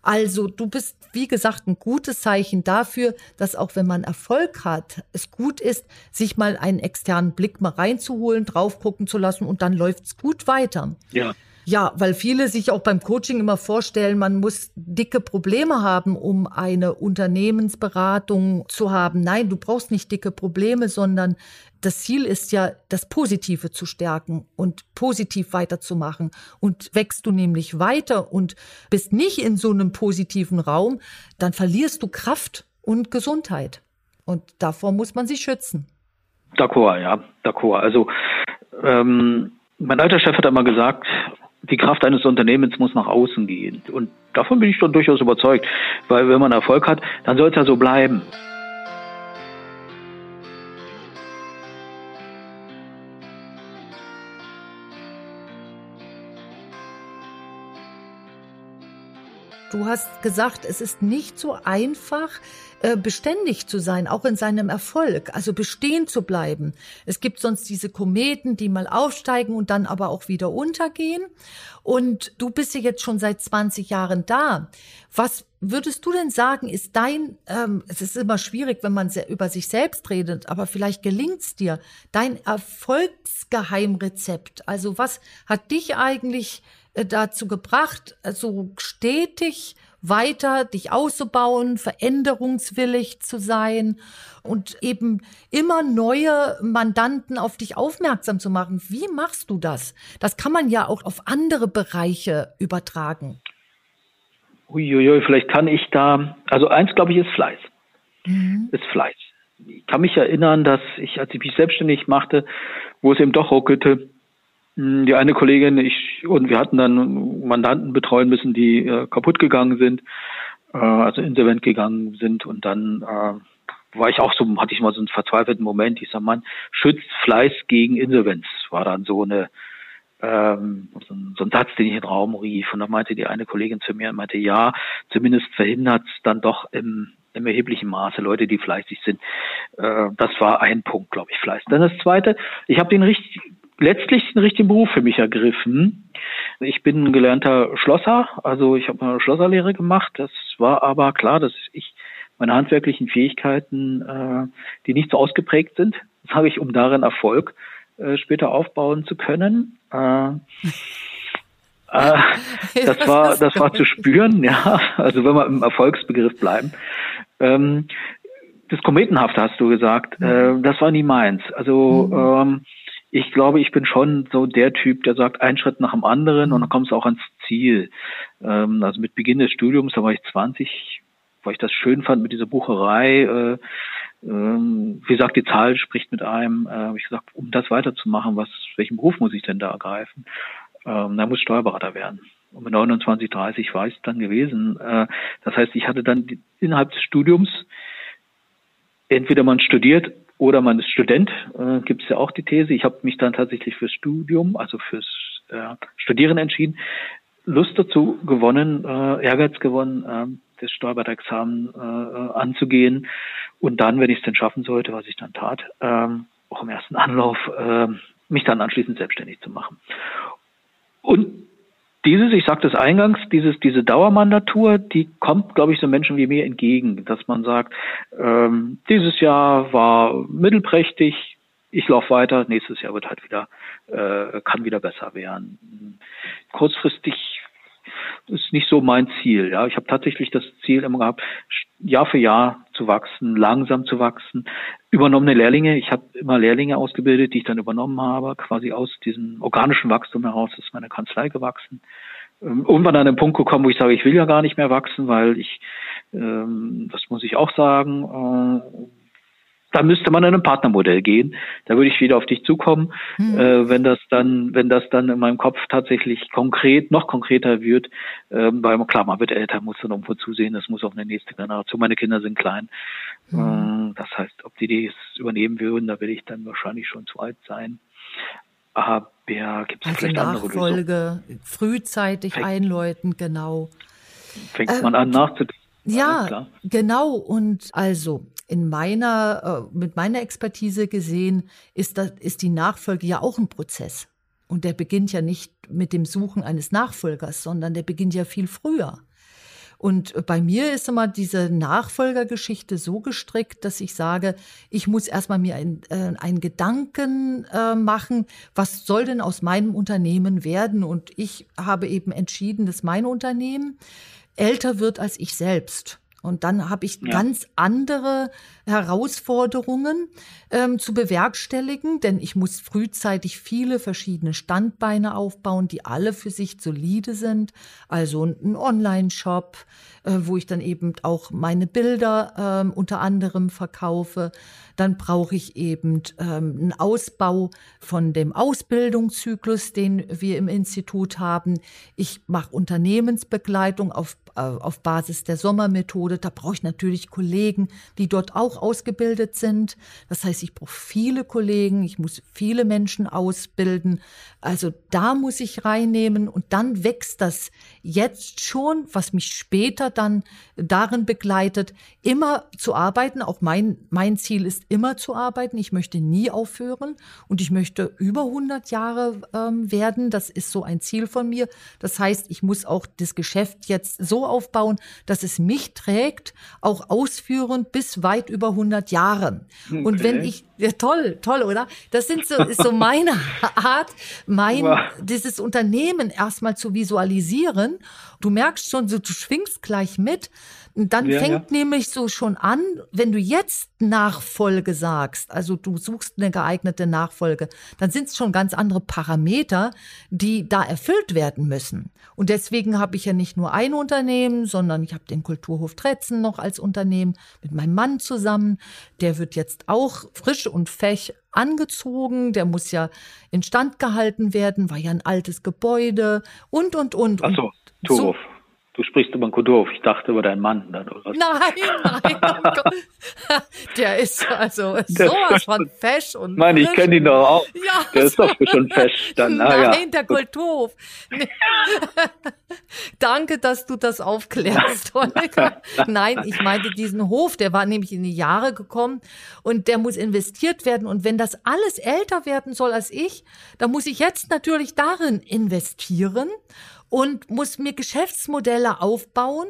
[SPEAKER 1] Also du bist, wie gesagt, ein gutes Zeichen dafür, dass auch wenn man Erfolg hat, es gut ist, sich mal einen externen Blick mal reinzuholen, drauf gucken zu lassen und dann läuft's gut weiter.
[SPEAKER 2] Ja.
[SPEAKER 1] Ja, weil viele sich auch beim Coaching immer vorstellen, man muss dicke Probleme haben, um eine Unternehmensberatung zu haben. Nein, du brauchst nicht dicke Probleme, sondern das Ziel ist ja, das Positive zu stärken und positiv weiterzumachen. Und wächst du nämlich weiter und bist nicht in so einem positiven Raum, dann verlierst du Kraft und Gesundheit. Und davor muss man sich schützen.
[SPEAKER 2] D'accord, ja, d'accord. Also ähm, mein alter Chef hat einmal gesagt, die Kraft eines Unternehmens muss nach außen gehen. Und davon bin ich schon durchaus überzeugt, weil wenn man Erfolg hat, dann soll es ja so bleiben.
[SPEAKER 1] Du hast gesagt, es ist nicht so einfach, äh, beständig zu sein, auch in seinem Erfolg, also bestehen zu bleiben. Es gibt sonst diese Kometen, die mal aufsteigen und dann aber auch wieder untergehen. Und du bist ja jetzt schon seit 20 Jahren da. Was würdest du denn sagen, ist dein, ähm, es ist immer schwierig, wenn man über sich selbst redet, aber vielleicht gelingt's dir, dein Erfolgsgeheimrezept? Also was hat dich eigentlich äh, dazu gebracht, so also stetig weiter dich auszubauen, veränderungswillig zu sein und eben immer neue Mandanten auf dich aufmerksam zu machen. Wie machst du das? Das kann man ja auch auf andere Bereiche übertragen.
[SPEAKER 2] Uiuiui, vielleicht kann ich da, also eins glaube ich ist Fleiß. Mhm. Ist Fleiß. Ich kann mich erinnern, dass ich, als ich mich selbstständig machte, wo es eben doch ruckelte, die eine Kollegin, ich und wir hatten dann Mandanten betreuen müssen, die äh, kaputt gegangen sind, äh, also insolvent gegangen sind und dann äh, war ich auch so, hatte ich mal so einen verzweifelten Moment. Ich sag, man schützt Fleiß gegen Insolvenz. War dann so eine ähm, so, ein, Satz, den ich in den Raum rief. Und dann meinte die eine Kollegin zu mir, meinte, ja, zumindest verhindert dann doch im, im erheblichen Maße Leute, die fleißig sind. Äh, das war ein Punkt, glaube ich, Fleiß. Dann das Zweite, ich habe den richtig letztlich einen richtigen Beruf für mich ergriffen. Ich bin ein gelernter Schlosser, also ich habe eine Schlosserlehre gemacht. Das war aber klar, dass ich meine handwerklichen Fähigkeiten, äh, die nicht so ausgeprägt sind, sage ich, um darin Erfolg äh, später aufbauen zu können. Äh, äh, das war, das war zu spüren, ja. Also wenn wir im Erfolgsbegriff bleiben. Ähm, das Kometenhafte hast du gesagt, äh, das war nie meins. Also mhm. ähm, ich glaube, ich bin schon so der Typ, der sagt, ein Schritt nach dem anderen und dann kommst du auch ans Ziel. Ähm, also mit Beginn des Studiums, da war ich 20, weil ich das schön fand mit dieser Bucherei. Äh, ähm, wie gesagt, die Zahl spricht mit einem. Äh, habe ich gesagt, um das weiterzumachen, was, welchen Beruf muss ich denn da ergreifen? Ähm, da muss Steuerberater werden. Und mit 29, 30 war ich dann gewesen. Äh, das heißt, ich hatte dann innerhalb des Studiums entweder man studiert oder man ist Student, äh, gibt es ja auch die These. Ich habe mich dann tatsächlich fürs Studium, also fürs äh, Studieren entschieden. Lust dazu gewonnen, äh, Ehrgeiz gewonnen, äh, das Steuerberatexamen äh, anzugehen und dann, wenn ich es denn schaffen sollte, was ich dann tat, ähm, auch im ersten Anlauf, äh, mich dann anschließend selbstständig zu machen. Und dieses, ich sagte es eingangs, dieses, diese Dauermandatur, die kommt, glaube ich, so Menschen wie mir entgegen, dass man sagt, ähm, dieses Jahr war mittelprächtig, ich laufe weiter, nächstes Jahr wird halt wieder, äh, kann wieder besser werden. Kurzfristig ist nicht so mein Ziel. Ja, ich habe tatsächlich das Ziel immer gehabt, Jahr für Jahr zu wachsen, langsam zu wachsen. Übernommene Lehrlinge, ich habe immer Lehrlinge ausgebildet, die ich dann übernommen habe, quasi aus diesem organischen Wachstum heraus ist meine Kanzlei gewachsen. Ähm, irgendwann an den Punkt gekommen, wo ich sage, ich will ja gar nicht mehr wachsen, weil ich, ähm, das muss ich auch sagen, äh, da müsste man in ein Partnermodell gehen. Da würde ich wieder auf dich zukommen, hm. äh, wenn das dann, wenn das dann in meinem Kopf tatsächlich konkret, noch konkreter wird, äh, weil klar, man wird älter, muss dann irgendwo zusehen, das muss auf eine nächste Generation. Meine Kinder sind klein. Hm. Äh, das heißt, ob die das übernehmen würden, da will ich dann wahrscheinlich schon zu alt sein. Aber gibt es
[SPEAKER 1] also
[SPEAKER 2] vielleicht
[SPEAKER 1] Nachfolge andere Lösungen? frühzeitig fängt, einläuten, genau.
[SPEAKER 2] Fängt man an nachzudenken.
[SPEAKER 1] Ja, genau. Und also in meiner, äh, mit meiner Expertise gesehen, ist, das, ist die Nachfolge ja auch ein Prozess. Und der beginnt ja nicht mit dem Suchen eines Nachfolgers, sondern der beginnt ja viel früher. Und bei mir ist immer diese Nachfolgergeschichte so gestrickt, dass ich sage, ich muss erstmal mir ein, äh, einen Gedanken äh, machen, was soll denn aus meinem Unternehmen werden? Und ich habe eben entschieden, dass mein Unternehmen älter wird als ich selbst. Und dann habe ich ja. ganz andere Herausforderungen ähm, zu bewerkstelligen, denn ich muss frühzeitig viele verschiedene Standbeine aufbauen, die alle für sich solide sind. Also ein Online-Shop, äh, wo ich dann eben auch meine Bilder äh, unter anderem verkaufe. Dann brauche ich eben ähm, einen Ausbau von dem Ausbildungszyklus, den wir im Institut haben. Ich mache Unternehmensbegleitung auf, äh, auf Basis der Sommermethode. Da brauche ich natürlich Kollegen, die dort auch ausgebildet sind. Das heißt, ich brauche viele Kollegen, ich muss viele Menschen ausbilden. Also da muss ich reinnehmen und dann wächst das jetzt schon, was mich später dann darin begleitet, immer zu arbeiten. Auch mein, mein Ziel ist immer zu arbeiten. Ich möchte nie aufhören und ich möchte über 100 Jahre ähm, werden. Das ist so ein Ziel von mir. Das heißt, ich muss auch das Geschäft jetzt so aufbauen, dass es mich trägt, auch ausführen bis weit über 100 Jahre. Okay. Und wenn ich, ja, toll, toll, oder? Das sind so, ist so meine Art, mein, wow. dieses Unternehmen erstmal zu visualisieren. Du merkst schon, so, du schwingst gleich mit. Und dann ja, fängt ja. nämlich so schon an, wenn du jetzt Nachfolge sagst, also du suchst eine geeignete Nachfolge, dann sind es schon ganz andere Parameter, die da erfüllt werden müssen. Und deswegen habe ich ja nicht nur ein Unternehmen, sondern ich habe den Kulturhof Tretzen noch als Unternehmen mit meinem Mann zusammen. Der wird jetzt auch frisch und fech angezogen, der muss ja instand gehalten werden, war ja ein altes Gebäude und und und.
[SPEAKER 2] Ach so, Turhof. So, Du sprichst über Kudorf. Ich dachte über deinen Mann. Dann, oder was?
[SPEAKER 1] Nein, nein. Oh der ist also der sowas von fesch und.
[SPEAKER 2] Nein, ich kenne ihn doch auch. Ja, der ist doch schon fesch. Dann,
[SPEAKER 1] nein, ja. der Kulturhof. Danke, dass du das aufklärst, Holger. Nein, ich meinte diesen Hof, der war nämlich in die Jahre gekommen und der muss investiert werden. Und wenn das alles älter werden soll als ich, dann muss ich jetzt natürlich darin investieren und muss mir Geschäftsmodelle aufbauen,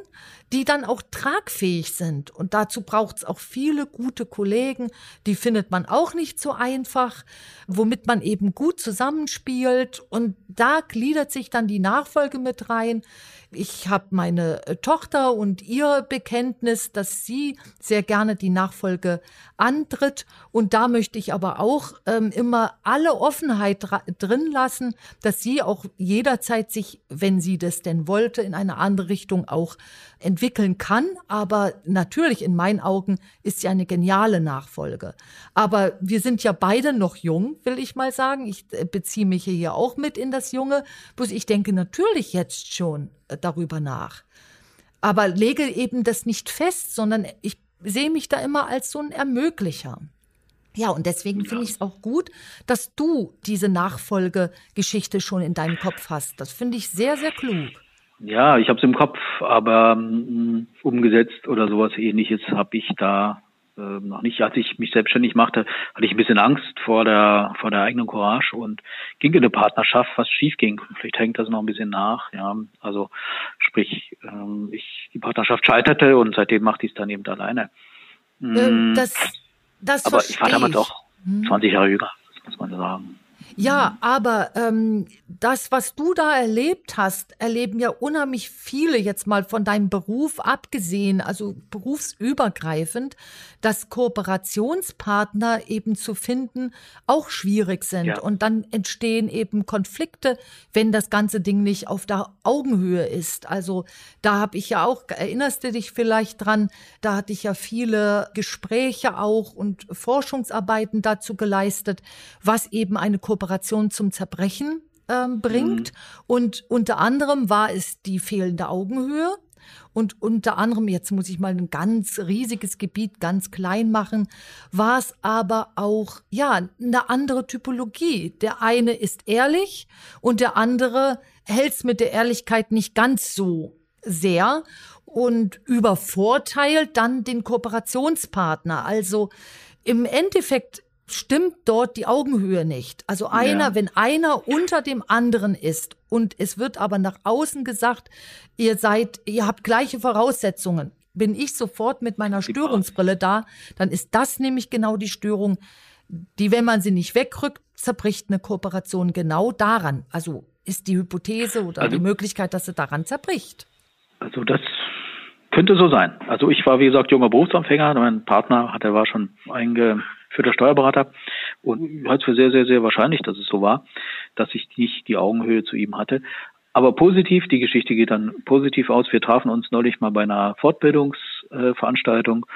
[SPEAKER 1] die dann auch tragfähig sind. Und dazu braucht es auch viele gute Kollegen, die findet man auch nicht so einfach, womit man eben gut zusammenspielt. Und da gliedert sich dann die Nachfolge mit rein. Ich habe meine äh, Tochter und ihr Bekenntnis, dass sie sehr gerne die Nachfolge antritt. Und da möchte ich aber auch ähm, immer alle Offenheit drin lassen, dass sie auch jederzeit sich, wenn sie das denn wollte, in eine andere Richtung auch entwickeln kann. Aber natürlich, in meinen Augen, ist sie eine geniale Nachfolge. Aber wir sind ja beide noch jung, will ich mal sagen. Ich äh, beziehe mich hier auch mit in das Junge. Bloß ich denke natürlich jetzt schon äh, darüber nach. Aber lege eben das nicht fest, sondern ich sehe mich da immer als so ein Ermöglicher. Ja, und deswegen finde ich es auch gut, dass du diese Nachfolgegeschichte schon in deinem Kopf hast. Das finde ich sehr, sehr klug.
[SPEAKER 2] Ja, ich habe es im Kopf, aber um, umgesetzt oder sowas ähnliches habe ich da äh, noch nicht. Als ich mich selbstständig machte, hatte ich ein bisschen Angst vor der vor der eigenen Courage und ging in eine Partnerschaft, was schief ging. Vielleicht hängt das noch ein bisschen nach. Ja, also sprich, ähm, ich die Partnerschaft scheiterte und seitdem machte ich es dann eben alleine.
[SPEAKER 1] Ähm, das, das
[SPEAKER 2] aber ich war damals auch 20 Jahre jünger, das muss man sagen.
[SPEAKER 1] Ja, aber ähm, das, was du da erlebt hast, erleben ja unheimlich viele jetzt mal von deinem Beruf abgesehen, also berufsübergreifend, dass Kooperationspartner eben zu finden auch schwierig sind. Ja. Und dann entstehen eben Konflikte, wenn das ganze Ding nicht auf der Augenhöhe ist. Also da habe ich ja auch, erinnerst du dich vielleicht dran, da hatte ich ja viele Gespräche auch und Forschungsarbeiten dazu geleistet, was eben eine Kooperation zum Zerbrechen ähm, bringt. Mhm. Und unter anderem war es die fehlende Augenhöhe. Und unter anderem, jetzt muss ich mal ein ganz riesiges Gebiet ganz klein machen, war es aber auch, ja, eine andere Typologie. Der eine ist ehrlich und der andere hält es mit der Ehrlichkeit nicht ganz so sehr und übervorteilt dann den Kooperationspartner. Also im Endeffekt stimmt dort die Augenhöhe nicht. Also einer, ja. wenn einer unter dem anderen ist und es wird aber nach außen gesagt, ihr seid, ihr habt gleiche Voraussetzungen, bin ich sofort mit meiner Störungsbrille da, dann ist das nämlich genau die Störung, die, wenn man sie nicht wegrückt, zerbricht eine Kooperation genau daran. Also ist die Hypothese oder also, die Möglichkeit, dass sie daran zerbricht.
[SPEAKER 2] Also das könnte so sein. Also ich war, wie gesagt, junger Berufsanfänger. Mein Partner hat, er war schon einge, für der Steuerberater und halte es für sehr, sehr, sehr wahrscheinlich, dass es so war, dass ich nicht die Augenhöhe zu ihm hatte. Aber positiv, die Geschichte geht dann positiv aus. Wir trafen uns neulich mal bei einer Fortbildungsveranstaltung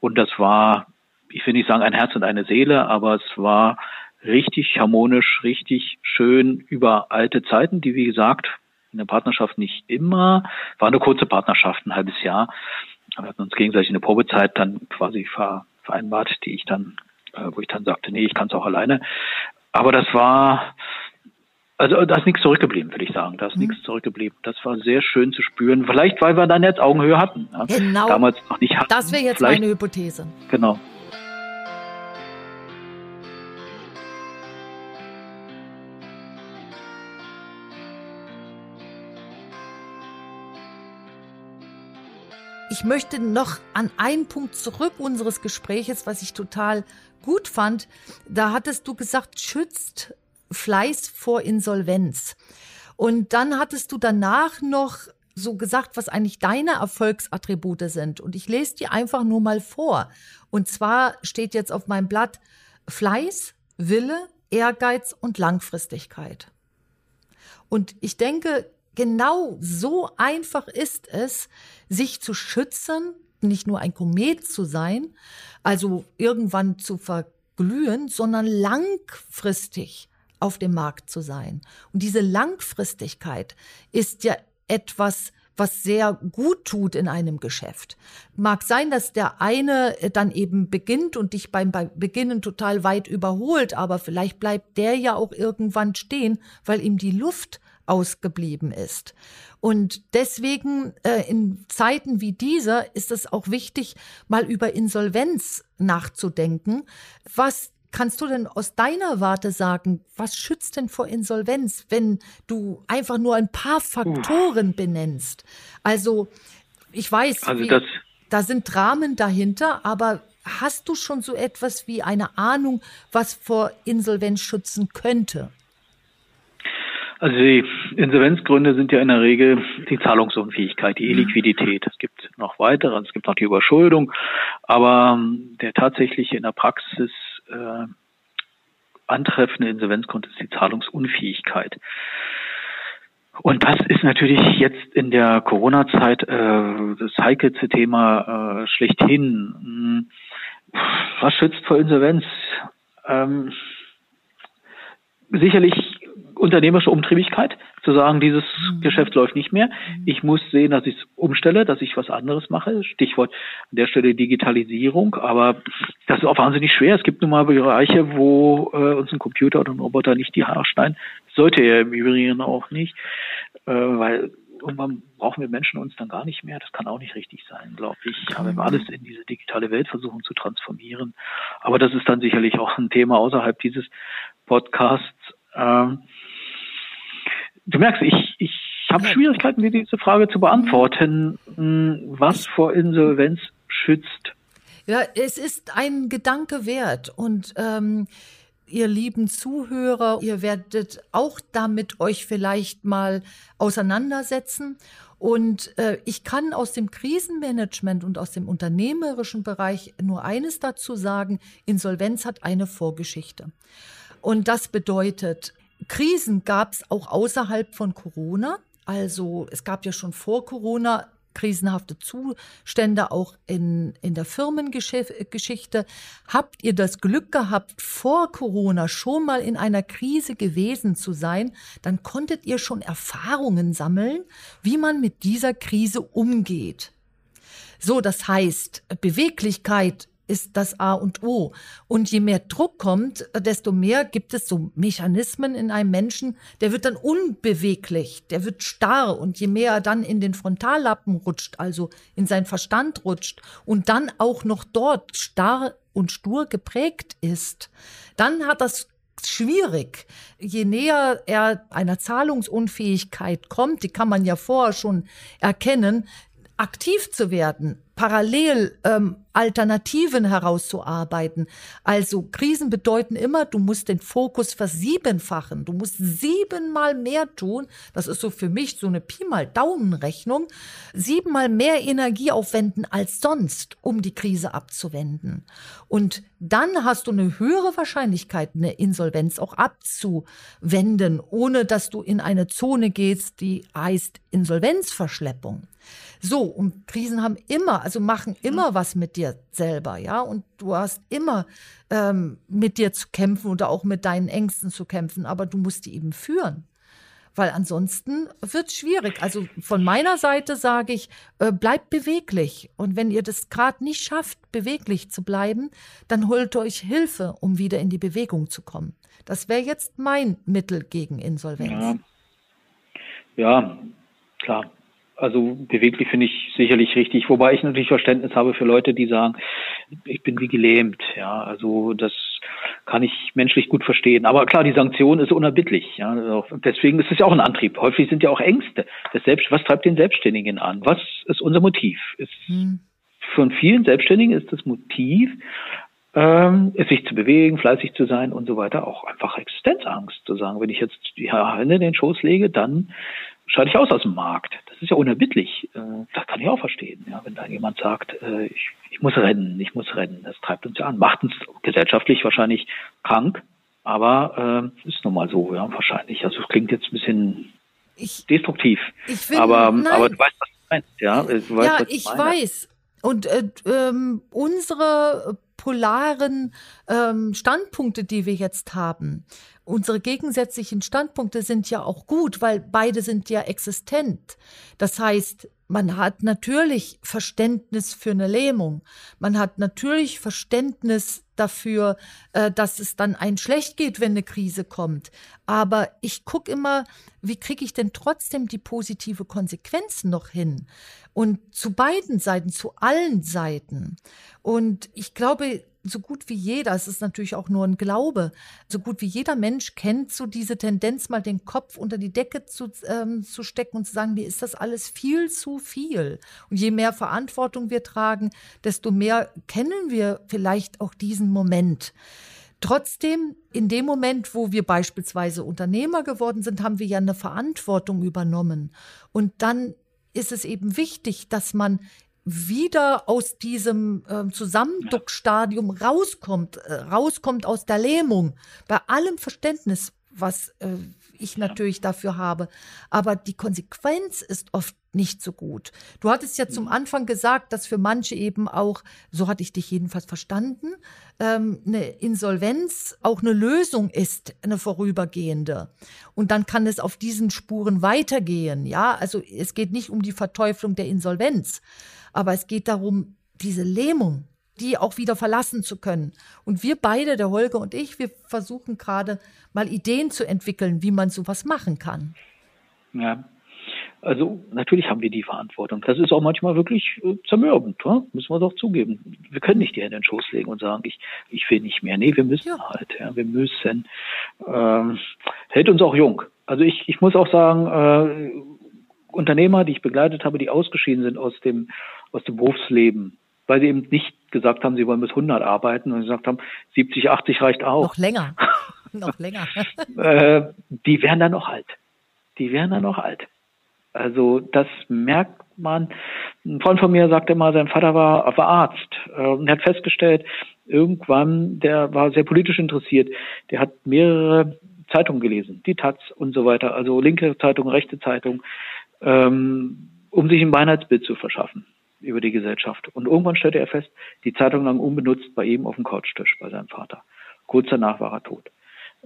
[SPEAKER 2] und das war, ich will nicht sagen ein Herz und eine Seele, aber es war richtig harmonisch, richtig schön über alte Zeiten, die wie gesagt in der Partnerschaft nicht immer, war eine kurze Partnerschaft, ein halbes Jahr. Wir hatten uns gegenseitig eine Probezeit dann quasi vereinbart, die ich dann wo ich dann sagte, nee, ich kann es auch alleine. Aber das war, also da ist nichts zurückgeblieben, würde ich sagen. Da ist mhm. nichts zurückgeblieben. Das war sehr schön zu spüren. Vielleicht, weil wir dann jetzt Augenhöhe hatten.
[SPEAKER 1] Ja. Genau.
[SPEAKER 2] Damals noch nicht hatten.
[SPEAKER 1] Das wäre jetzt Vielleicht, meine Hypothese.
[SPEAKER 2] Genau.
[SPEAKER 1] Ich möchte noch an einen Punkt zurück unseres Gespräches, was ich total gut fand. Da hattest du gesagt, schützt Fleiß vor Insolvenz. Und dann hattest du danach noch so gesagt, was eigentlich deine Erfolgsattribute sind. Und ich lese die einfach nur mal vor. Und zwar steht jetzt auf meinem Blatt Fleiß, Wille, Ehrgeiz und Langfristigkeit. Und ich denke, genau so einfach ist es, sich zu schützen, nicht nur ein Komet zu sein, also irgendwann zu verglühen, sondern langfristig auf dem Markt zu sein. Und diese Langfristigkeit ist ja etwas, was sehr gut tut in einem Geschäft. Mag sein, dass der eine dann eben beginnt und dich beim Beginnen total weit überholt, aber vielleicht bleibt der ja auch irgendwann stehen, weil ihm die Luft ausgeblieben ist. Und deswegen äh, in Zeiten wie dieser ist es auch wichtig, mal über Insolvenz nachzudenken. Was kannst du denn aus deiner Warte sagen, was schützt denn vor Insolvenz, wenn du einfach nur ein paar Faktoren benennst? Also ich weiß, also wie, da sind Dramen dahinter, aber hast du schon so etwas wie eine Ahnung, was vor Insolvenz schützen könnte?
[SPEAKER 2] Also die Insolvenzgründe sind ja in der Regel die Zahlungsunfähigkeit, die Illiquidität. Es gibt noch weitere, es gibt noch die Überschuldung, aber ähm, der tatsächliche in der Praxis äh, antreffende Insolvenzgrund ist die Zahlungsunfähigkeit. Und das ist natürlich jetzt in der Corona-Zeit äh, das heikelste Thema äh, schlechthin. Hm, was schützt vor Insolvenz? Ähm, sicherlich unternehmerische Umtriebigkeit, zu sagen, dieses mhm. Geschäft läuft nicht mehr. Mhm. Ich muss sehen, dass ich es umstelle, dass ich was anderes mache. Stichwort an der Stelle Digitalisierung. Aber das ist auch wahnsinnig schwer. Es gibt nun mal Bereiche, wo äh, uns ein Computer oder ein Roboter nicht die Haare schneiden. Sollte er im Übrigen auch nicht, äh, weil irgendwann brauchen wir Menschen uns dann gar nicht mehr. Das kann auch nicht richtig sein, glaube ich. Aber wenn wir alles in diese digitale Welt versuchen zu transformieren. Aber das ist dann sicherlich auch ein Thema außerhalb dieses Podcasts. Ähm, du merkst, ich, ich habe Schwierigkeiten, dir diese Frage zu beantworten. Hm, was vor Insolvenz schützt?
[SPEAKER 1] Ja, es ist ein Gedanke wert und ähm, ihr lieben Zuhörer, ihr werdet auch damit euch vielleicht mal auseinandersetzen. Und äh, ich kann aus dem Krisenmanagement und aus dem unternehmerischen Bereich nur eines dazu sagen, Insolvenz hat eine Vorgeschichte. Und das bedeutet, Krisen gab es auch außerhalb von Corona. Also es gab ja schon vor Corona krisenhafte Zustände auch in, in der Firmengeschichte. Habt ihr das Glück gehabt, vor Corona schon mal in einer Krise gewesen zu sein, dann konntet ihr schon Erfahrungen sammeln, wie man mit dieser Krise umgeht. So, das heißt, Beweglichkeit ist das A und O. Und je mehr Druck kommt, desto mehr gibt es so Mechanismen in einem Menschen, der wird dann unbeweglich, der wird starr und je mehr er dann in den Frontallappen rutscht, also in seinen Verstand rutscht und dann auch noch dort starr und stur geprägt ist, dann hat das schwierig. Je näher er einer Zahlungsunfähigkeit kommt, die kann man ja vorher schon erkennen, aktiv zu werden, parallel ähm, Alternativen herauszuarbeiten. Also Krisen bedeuten immer, du musst den Fokus versiebenfachen. Du musst siebenmal mehr tun. Das ist so für mich so eine Pi mal Daumenrechnung. Siebenmal mehr Energie aufwenden als sonst, um die Krise abzuwenden. Und dann hast du eine höhere Wahrscheinlichkeit, eine Insolvenz auch abzuwenden, ohne dass du in eine Zone gehst, die heißt Insolvenzverschleppung. So, und Krisen haben immer, also machen immer was mit dir selber, ja. Und du hast immer ähm, mit dir zu kämpfen oder auch mit deinen Ängsten zu kämpfen, aber du musst die eben führen. Weil ansonsten wird es schwierig. Also von meiner Seite sage ich, äh, bleibt beweglich. Und wenn ihr das gerade nicht schafft, beweglich zu bleiben, dann holt euch Hilfe, um wieder in die Bewegung zu kommen. Das wäre jetzt mein Mittel gegen Insolvenz.
[SPEAKER 2] Ja, ja klar. Also beweglich finde ich sicherlich richtig, wobei ich natürlich Verständnis habe für Leute, die sagen, ich bin wie gelähmt. Ja, also das kann ich menschlich gut verstehen. Aber klar, die Sanktion ist unerbittlich. Ja, also deswegen ist es ja auch ein Antrieb. Häufig sind ja auch Ängste. Das Selbst, was treibt den Selbstständigen an? Was ist unser Motiv? Ist, hm. Von vielen Selbstständigen ist das Motiv, ähm, sich zu bewegen, fleißig zu sein und so weiter, auch einfach Existenzangst zu sagen, wenn ich jetzt die Hände in den Schoß lege, dann scheide ich aus aus dem Markt. Das ist ja unerbittlich. Äh, das kann ich auch verstehen. Ja, wenn da jemand sagt, äh, ich, ich muss rennen, ich muss rennen, das treibt uns ja an, macht uns gesellschaftlich wahrscheinlich krank, aber äh, ist nun mal so, ja, wahrscheinlich. Also es klingt jetzt ein bisschen ich, destruktiv. Ich find, aber, aber du weißt, was du meinst, ja?
[SPEAKER 1] Du weißt, ja, ich, ich weiß. Und äh, ähm, unsere polaren ähm, Standpunkte, die wir jetzt haben, unsere gegensätzlichen Standpunkte sind ja auch gut, weil beide sind ja existent. Das heißt, man hat natürlich Verständnis für eine Lähmung. Man hat natürlich Verständnis dafür, äh, dass es dann ein schlecht geht, wenn eine Krise kommt. Aber ich gucke immer, wie kriege ich denn trotzdem die positive Konsequenzen noch hin? Und zu beiden Seiten, zu allen Seiten. Und ich glaube, so gut wie jeder, es ist natürlich auch nur ein Glaube, so gut wie jeder Mensch kennt so diese Tendenz, mal den Kopf unter die Decke zu, ähm, zu stecken und zu sagen, mir ist das alles viel zu viel. Und je mehr Verantwortung wir tragen, desto mehr kennen wir vielleicht auch diesen Moment. Trotzdem, in dem Moment, wo wir beispielsweise Unternehmer geworden sind, haben wir ja eine Verantwortung übernommen. Und dann ist es eben wichtig, dass man wieder aus diesem äh, Zusammenduckstadium rauskommt, äh, rauskommt aus der Lähmung. Bei allem Verständnis was äh, ich natürlich dafür habe. Aber die Konsequenz ist oft nicht so gut. Du hattest ja zum mhm. Anfang gesagt, dass für manche eben auch, so hatte ich dich jedenfalls verstanden, ähm, eine Insolvenz auch eine Lösung ist, eine vorübergehende. Und dann kann es auf diesen Spuren weitergehen. Ja, also es geht nicht um die Verteuflung der Insolvenz, aber es geht darum, diese Lähmung, die auch wieder verlassen zu können. Und wir beide, der Holger und ich, wir versuchen gerade mal Ideen zu entwickeln, wie man sowas machen kann.
[SPEAKER 2] Ja, also natürlich haben wir die Verantwortung. Das ist auch manchmal wirklich äh, zermürbend, ja? müssen wir doch zugeben. Wir können nicht die Hände in den Schoß legen und sagen, ich, ich will nicht mehr. Nee, wir müssen ja. halt. Ja? Wir müssen. Ähm, hält uns auch jung. Also ich, ich muss auch sagen, äh, Unternehmer, die ich begleitet habe, die ausgeschieden sind aus dem, aus dem Berufsleben, weil sie eben nicht gesagt haben, sie wollen bis 100 arbeiten und gesagt haben, 70, 80 reicht auch.
[SPEAKER 1] Noch länger. noch länger.
[SPEAKER 2] äh, die werden dann noch alt. Die werden dann noch alt. Also das merkt man. Ein Freund von mir sagte mal, sein Vater war, war Arzt äh, und hat festgestellt, irgendwann, der war sehr politisch interessiert, der hat mehrere Zeitungen gelesen, die Taz und so weiter, also linke Zeitung, rechte Zeitung, ähm, um sich ein Beinheitsbild zu verschaffen über die Gesellschaft. Und irgendwann stellte er fest, die Zeitung lag unbenutzt bei ihm auf dem Couchtisch bei seinem Vater. Kurz danach war er tot.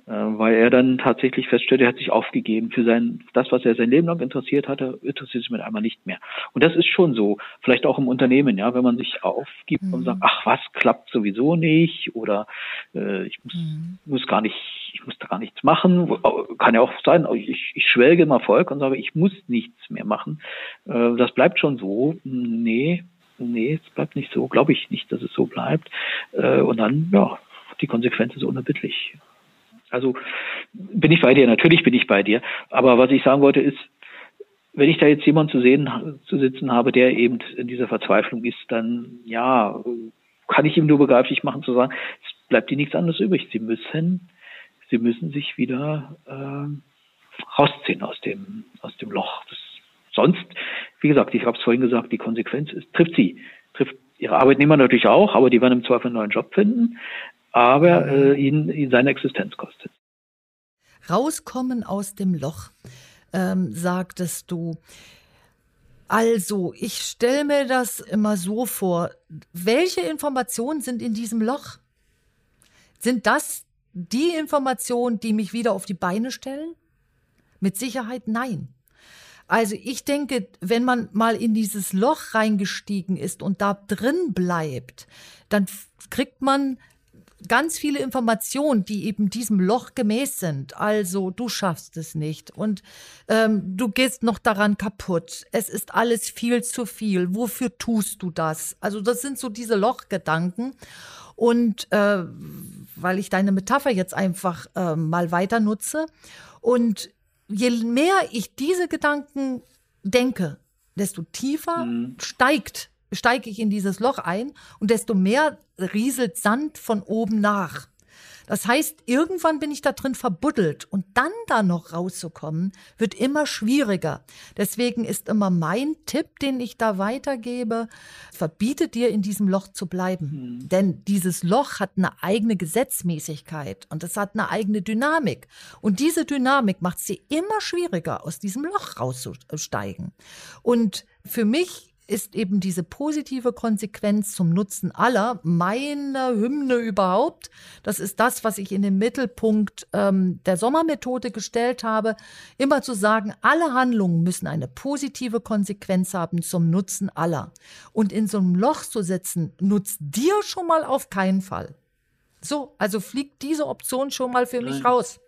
[SPEAKER 2] Äh, weil er dann tatsächlich feststellte, er hat sich aufgegeben für sein, das, was er sein Leben lang interessiert hatte, interessiert sich mit einmal nicht mehr. Und das ist schon so, vielleicht auch im Unternehmen, ja, wenn man sich aufgibt mhm. und sagt, ach was, klappt sowieso nicht oder äh, ich muss, mhm. muss gar nicht, ich muss da gar nichts machen, kann ja auch sein, ich, ich schwelge im Erfolg und sage, ich muss nichts mehr machen. Äh, das bleibt schon so. Nee, nee, es bleibt nicht so, glaube ich nicht, dass es so bleibt. Äh, und dann, ja, die Konsequenz ist unerbittlich. Also bin ich bei dir, natürlich bin ich bei dir. Aber was ich sagen wollte ist, wenn ich da jetzt jemanden zu sehen, zu sitzen habe, der eben in dieser Verzweiflung ist, dann ja, kann ich ihm nur begreiflich machen zu sagen, es bleibt dir nichts anderes übrig. Sie müssen, sie müssen sich wieder äh, rausziehen aus dem, aus dem Loch. Das, sonst, wie gesagt, ich habe es vorhin gesagt, die Konsequenz ist, trifft sie, trifft ihre Arbeitnehmer natürlich auch, aber die werden im Zweifel einen neuen Job finden aber äh, ihn, ihn seine Existenz kostet.
[SPEAKER 1] Rauskommen aus dem Loch, ähm, sagtest du. Also, ich stelle mir das immer so vor. Welche Informationen sind in diesem Loch? Sind das die Informationen, die mich wieder auf die Beine stellen? Mit Sicherheit nein. Also ich denke, wenn man mal in dieses Loch reingestiegen ist und da drin bleibt, dann kriegt man ganz viele Informationen, die eben diesem Loch gemäß sind. Also du schaffst es nicht und ähm, du gehst noch daran kaputt. Es ist alles viel zu viel. Wofür tust du das? Also das sind so diese Lochgedanken. Und äh, weil ich deine Metapher jetzt einfach äh, mal weiter nutze. Und je mehr ich diese Gedanken denke, desto tiefer mhm. steigt steige ich in dieses Loch ein und desto mehr rieselt Sand von oben nach. Das heißt, irgendwann bin ich da drin verbuddelt und dann da noch rauszukommen, wird immer schwieriger. Deswegen ist immer mein Tipp, den ich da weitergebe, verbiete dir in diesem Loch zu bleiben. Mhm. Denn dieses Loch hat eine eigene Gesetzmäßigkeit und es hat eine eigene Dynamik. Und diese Dynamik macht es dir immer schwieriger, aus diesem Loch rauszusteigen. Und für mich ist eben diese positive Konsequenz zum Nutzen aller meine Hymne überhaupt. Das ist das, was ich in den Mittelpunkt ähm, der Sommermethode gestellt habe, immer zu sagen, alle Handlungen müssen eine positive Konsequenz haben zum Nutzen aller. Und in so einem Loch zu sitzen, nutzt dir schon mal auf keinen Fall. So, also fliegt diese Option schon mal für mich raus.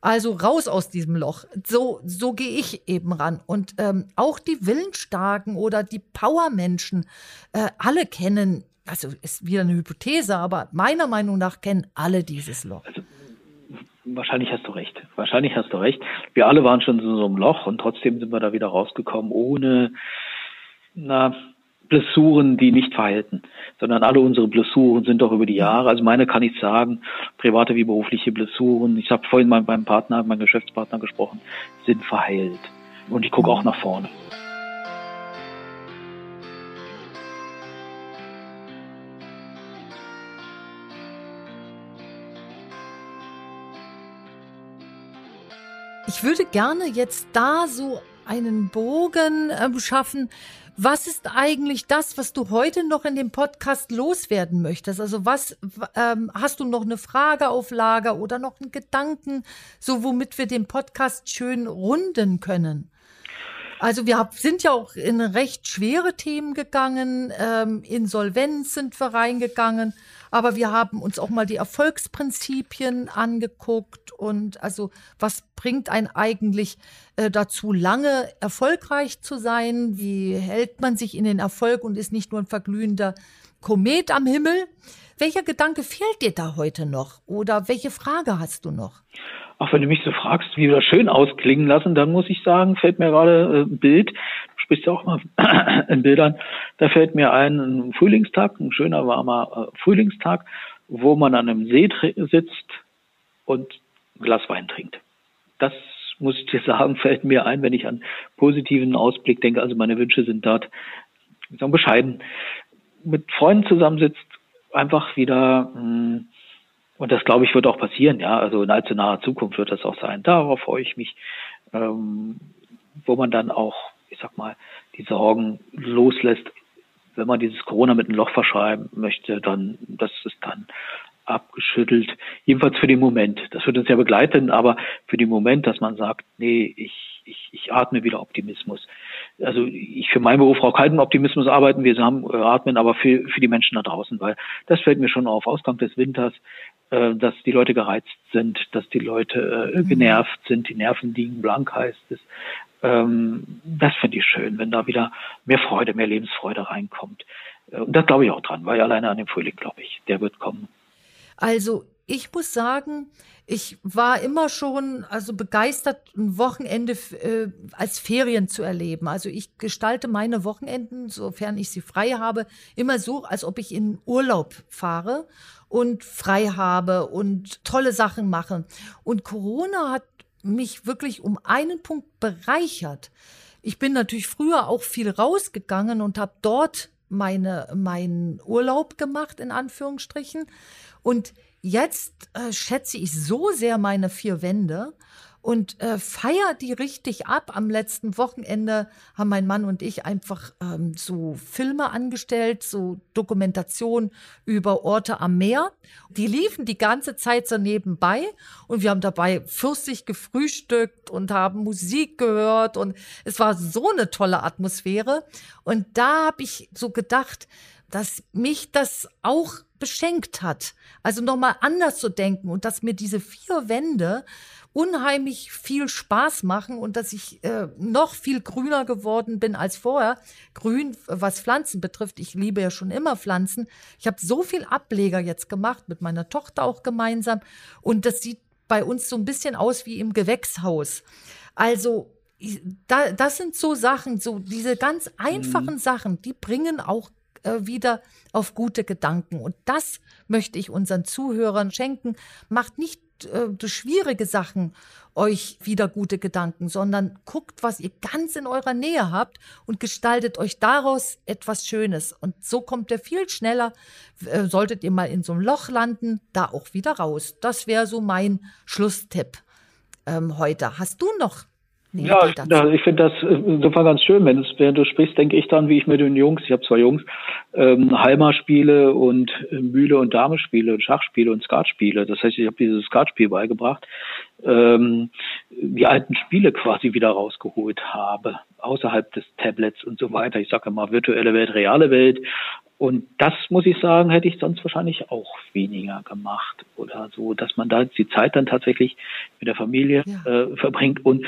[SPEAKER 1] Also raus aus diesem Loch. So, so gehe ich eben ran. Und ähm, auch die Willensstarken oder die Powermenschen, äh, alle kennen, also ist wieder eine Hypothese, aber meiner Meinung nach kennen alle dieses Loch. Also,
[SPEAKER 2] wahrscheinlich hast du recht. Wahrscheinlich hast du recht. Wir alle waren schon in so einem Loch und trotzdem sind wir da wieder rausgekommen, ohne, na, Blessuren, die nicht verhalten, sondern alle unsere Blessuren sind doch über die Jahre, also meine kann ich sagen, private wie berufliche Blessuren, ich habe vorhin mal beim Partner, meinem Geschäftspartner gesprochen, sind verheilt. Und ich gucke auch nach vorne.
[SPEAKER 1] Ich würde gerne jetzt da so einen Bogen äh, schaffen. Was ist eigentlich das, was du heute noch in dem Podcast loswerden möchtest? Also was ähm, hast du noch eine Frage auf Lager oder noch einen Gedanken, so womit wir den Podcast schön runden können? Also wir sind ja auch in recht schwere Themen gegangen. Ähm, Insolvenz sind wir reingegangen. Aber wir haben uns auch mal die Erfolgsprinzipien angeguckt und also was bringt einen eigentlich äh, dazu, lange erfolgreich zu sein? Wie hält man sich in den Erfolg und ist nicht nur ein verglühender Komet am Himmel? Welcher Gedanke fehlt dir da heute noch? Oder welche Frage hast du noch?
[SPEAKER 2] Auch wenn du mich so fragst, wie wir das schön ausklingen lassen, dann muss ich sagen, fällt mir gerade ein Bild sprichst ja auch mal in Bildern. Da fällt mir ein, ein Frühlingstag, ein schöner, warmer äh, Frühlingstag, wo man an einem See sitzt und ein Glas Wein trinkt. Das muss ich dir sagen, fällt mir ein, wenn ich an positiven Ausblick denke. Also meine Wünsche sind dort so bescheiden. Mit Freunden zusammensitzt, einfach wieder, hm, und das glaube ich wird auch passieren, ja, also in allzu naher Zukunft wird das auch sein. Darauf freue ich mich, ähm, wo man dann auch ich sag mal, die Sorgen loslässt. Wenn man dieses Corona mit einem Loch verschreiben möchte, dann, das ist dann abgeschüttelt. Jedenfalls für den Moment. Das wird uns ja begleiten, aber für den Moment, dass man sagt, nee, ich, ich, ich atme wieder Optimismus. Also ich für meinen Beruf auch keinen Optimismus arbeiten. Wir haben äh, atmen, aber für, für die Menschen da draußen, weil das fällt mir schon auf. Ausgang des Winters, dass die Leute gereizt sind, dass die Leute äh, genervt sind, die Nerven liegen blank heißt es. Ähm, das finde ich schön, wenn da wieder mehr Freude, mehr Lebensfreude reinkommt. Äh, und das glaube ich auch dran, weil alleine an dem Frühling, glaube ich, der wird kommen.
[SPEAKER 1] Also ich muss sagen, ich war immer schon also begeistert, ein Wochenende äh, als Ferien zu erleben. Also ich gestalte meine Wochenenden, sofern ich sie frei habe, immer so, als ob ich in Urlaub fahre und frei habe und tolle Sachen mache. Und Corona hat mich wirklich um einen Punkt bereichert. Ich bin natürlich früher auch viel rausgegangen und habe dort meine meinen Urlaub gemacht in Anführungsstrichen und jetzt äh, schätze ich so sehr meine vier Wände und äh, feiert die richtig ab. Am letzten Wochenende haben mein Mann und ich einfach ähm, so Filme angestellt, so Dokumentation über Orte am Meer. Die liefen die ganze Zeit so nebenbei und wir haben dabei fürstlich gefrühstückt und haben Musik gehört und es war so eine tolle Atmosphäre. Und da habe ich so gedacht, dass mich das auch beschenkt hat. Also nochmal anders zu denken und dass mir diese vier Wände unheimlich viel Spaß machen und dass ich äh, noch viel grüner geworden bin als vorher. Grün, was Pflanzen betrifft. Ich liebe ja schon immer Pflanzen. Ich habe so viel Ableger jetzt gemacht, mit meiner Tochter auch gemeinsam. Und das sieht bei uns so ein bisschen aus wie im Gewächshaus. Also da, das sind so Sachen, so diese ganz einfachen mhm. Sachen, die bringen auch äh, wieder auf gute Gedanken. Und das möchte ich unseren Zuhörern schenken. Macht nicht äh, durch schwierige Sachen euch wieder gute Gedanken, sondern guckt, was ihr ganz in eurer Nähe habt und gestaltet euch daraus etwas Schönes. Und so kommt ihr viel schneller, äh, solltet ihr mal in so einem Loch landen, da auch wieder raus. Das wäre so mein Schlusstipp ähm, heute. Hast du noch
[SPEAKER 2] Nee, ja, ich, ich finde das insofern ganz schön. Wenn, es, wenn du sprichst, denke ich dann, wie ich mit den Jungs, ich habe zwei Jungs, ähm, Halmer spiele und äh, Mühle und Dame spiele und Schachspiele und Skat spiele. Das heißt, ich habe dieses Skatspiel beigebracht, ähm, die alten Spiele quasi wieder rausgeholt habe, außerhalb des Tablets und so weiter. Ich sage mal virtuelle Welt, reale Welt. Und das muss ich sagen, hätte ich sonst wahrscheinlich auch weniger gemacht oder so, dass man da die Zeit dann tatsächlich mit der Familie ja. äh, verbringt und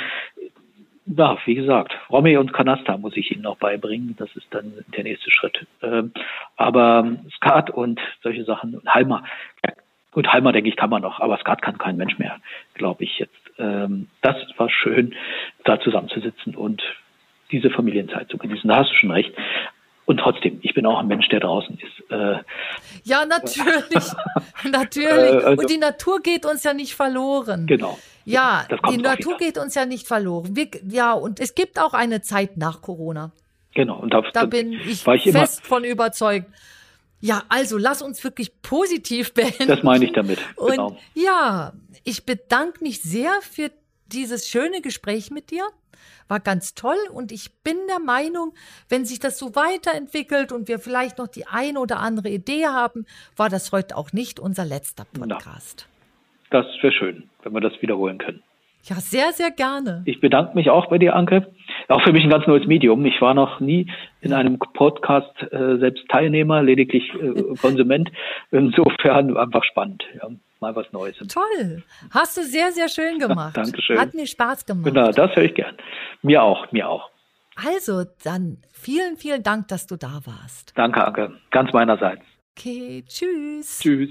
[SPEAKER 2] ja, wie gesagt, Romy und Kanasta muss ich Ihnen noch beibringen. Das ist dann der nächste Schritt. Ähm, aber Skat und solche Sachen, Halmer, ja, gut, Halmer denke ich kann man noch, aber Skat kann kein Mensch mehr, glaube ich jetzt. Ähm, das war schön, da zusammenzusitzen und diese Familienzeit zu genießen. Da hast du schon recht. Und trotzdem, ich bin auch ein Mensch, der draußen ist. Äh,
[SPEAKER 1] ja, natürlich. natürlich. Äh, also, und die Natur geht uns ja nicht verloren.
[SPEAKER 2] Genau.
[SPEAKER 1] Ja, die Natur geht uns ja nicht verloren. Wir, ja, und es gibt auch eine Zeit nach Corona.
[SPEAKER 2] Genau.
[SPEAKER 1] Und da, da bin ich, ich fest von überzeugt. Ja, also lass uns wirklich positiv beenden.
[SPEAKER 2] Das meine ich damit.
[SPEAKER 1] Genau. Und ja, ich bedanke mich sehr für dieses schöne Gespräch mit dir. War ganz toll und ich bin der Meinung, wenn sich das so weiterentwickelt und wir vielleicht noch die eine oder andere Idee haben, war das heute auch nicht unser letzter Podcast.
[SPEAKER 2] Na, das wäre schön, wenn wir das wiederholen können.
[SPEAKER 1] Ja, sehr, sehr gerne.
[SPEAKER 2] Ich bedanke mich auch bei dir, Anke. Auch für mich ein ganz neues Medium. Ich war noch nie in einem Podcast äh, selbst Teilnehmer, lediglich äh, Konsument. Insofern einfach spannend. Ja, mal was Neues.
[SPEAKER 1] Toll. Hast du sehr, sehr schön gemacht.
[SPEAKER 2] Ja, Dankeschön.
[SPEAKER 1] Hat mir Spaß gemacht.
[SPEAKER 2] Genau, das höre ich gern. Mir auch, mir auch.
[SPEAKER 1] Also, dann vielen, vielen Dank, dass du da warst.
[SPEAKER 2] Danke, Anke. Ganz meinerseits.
[SPEAKER 1] Okay, tschüss.
[SPEAKER 2] Tschüss.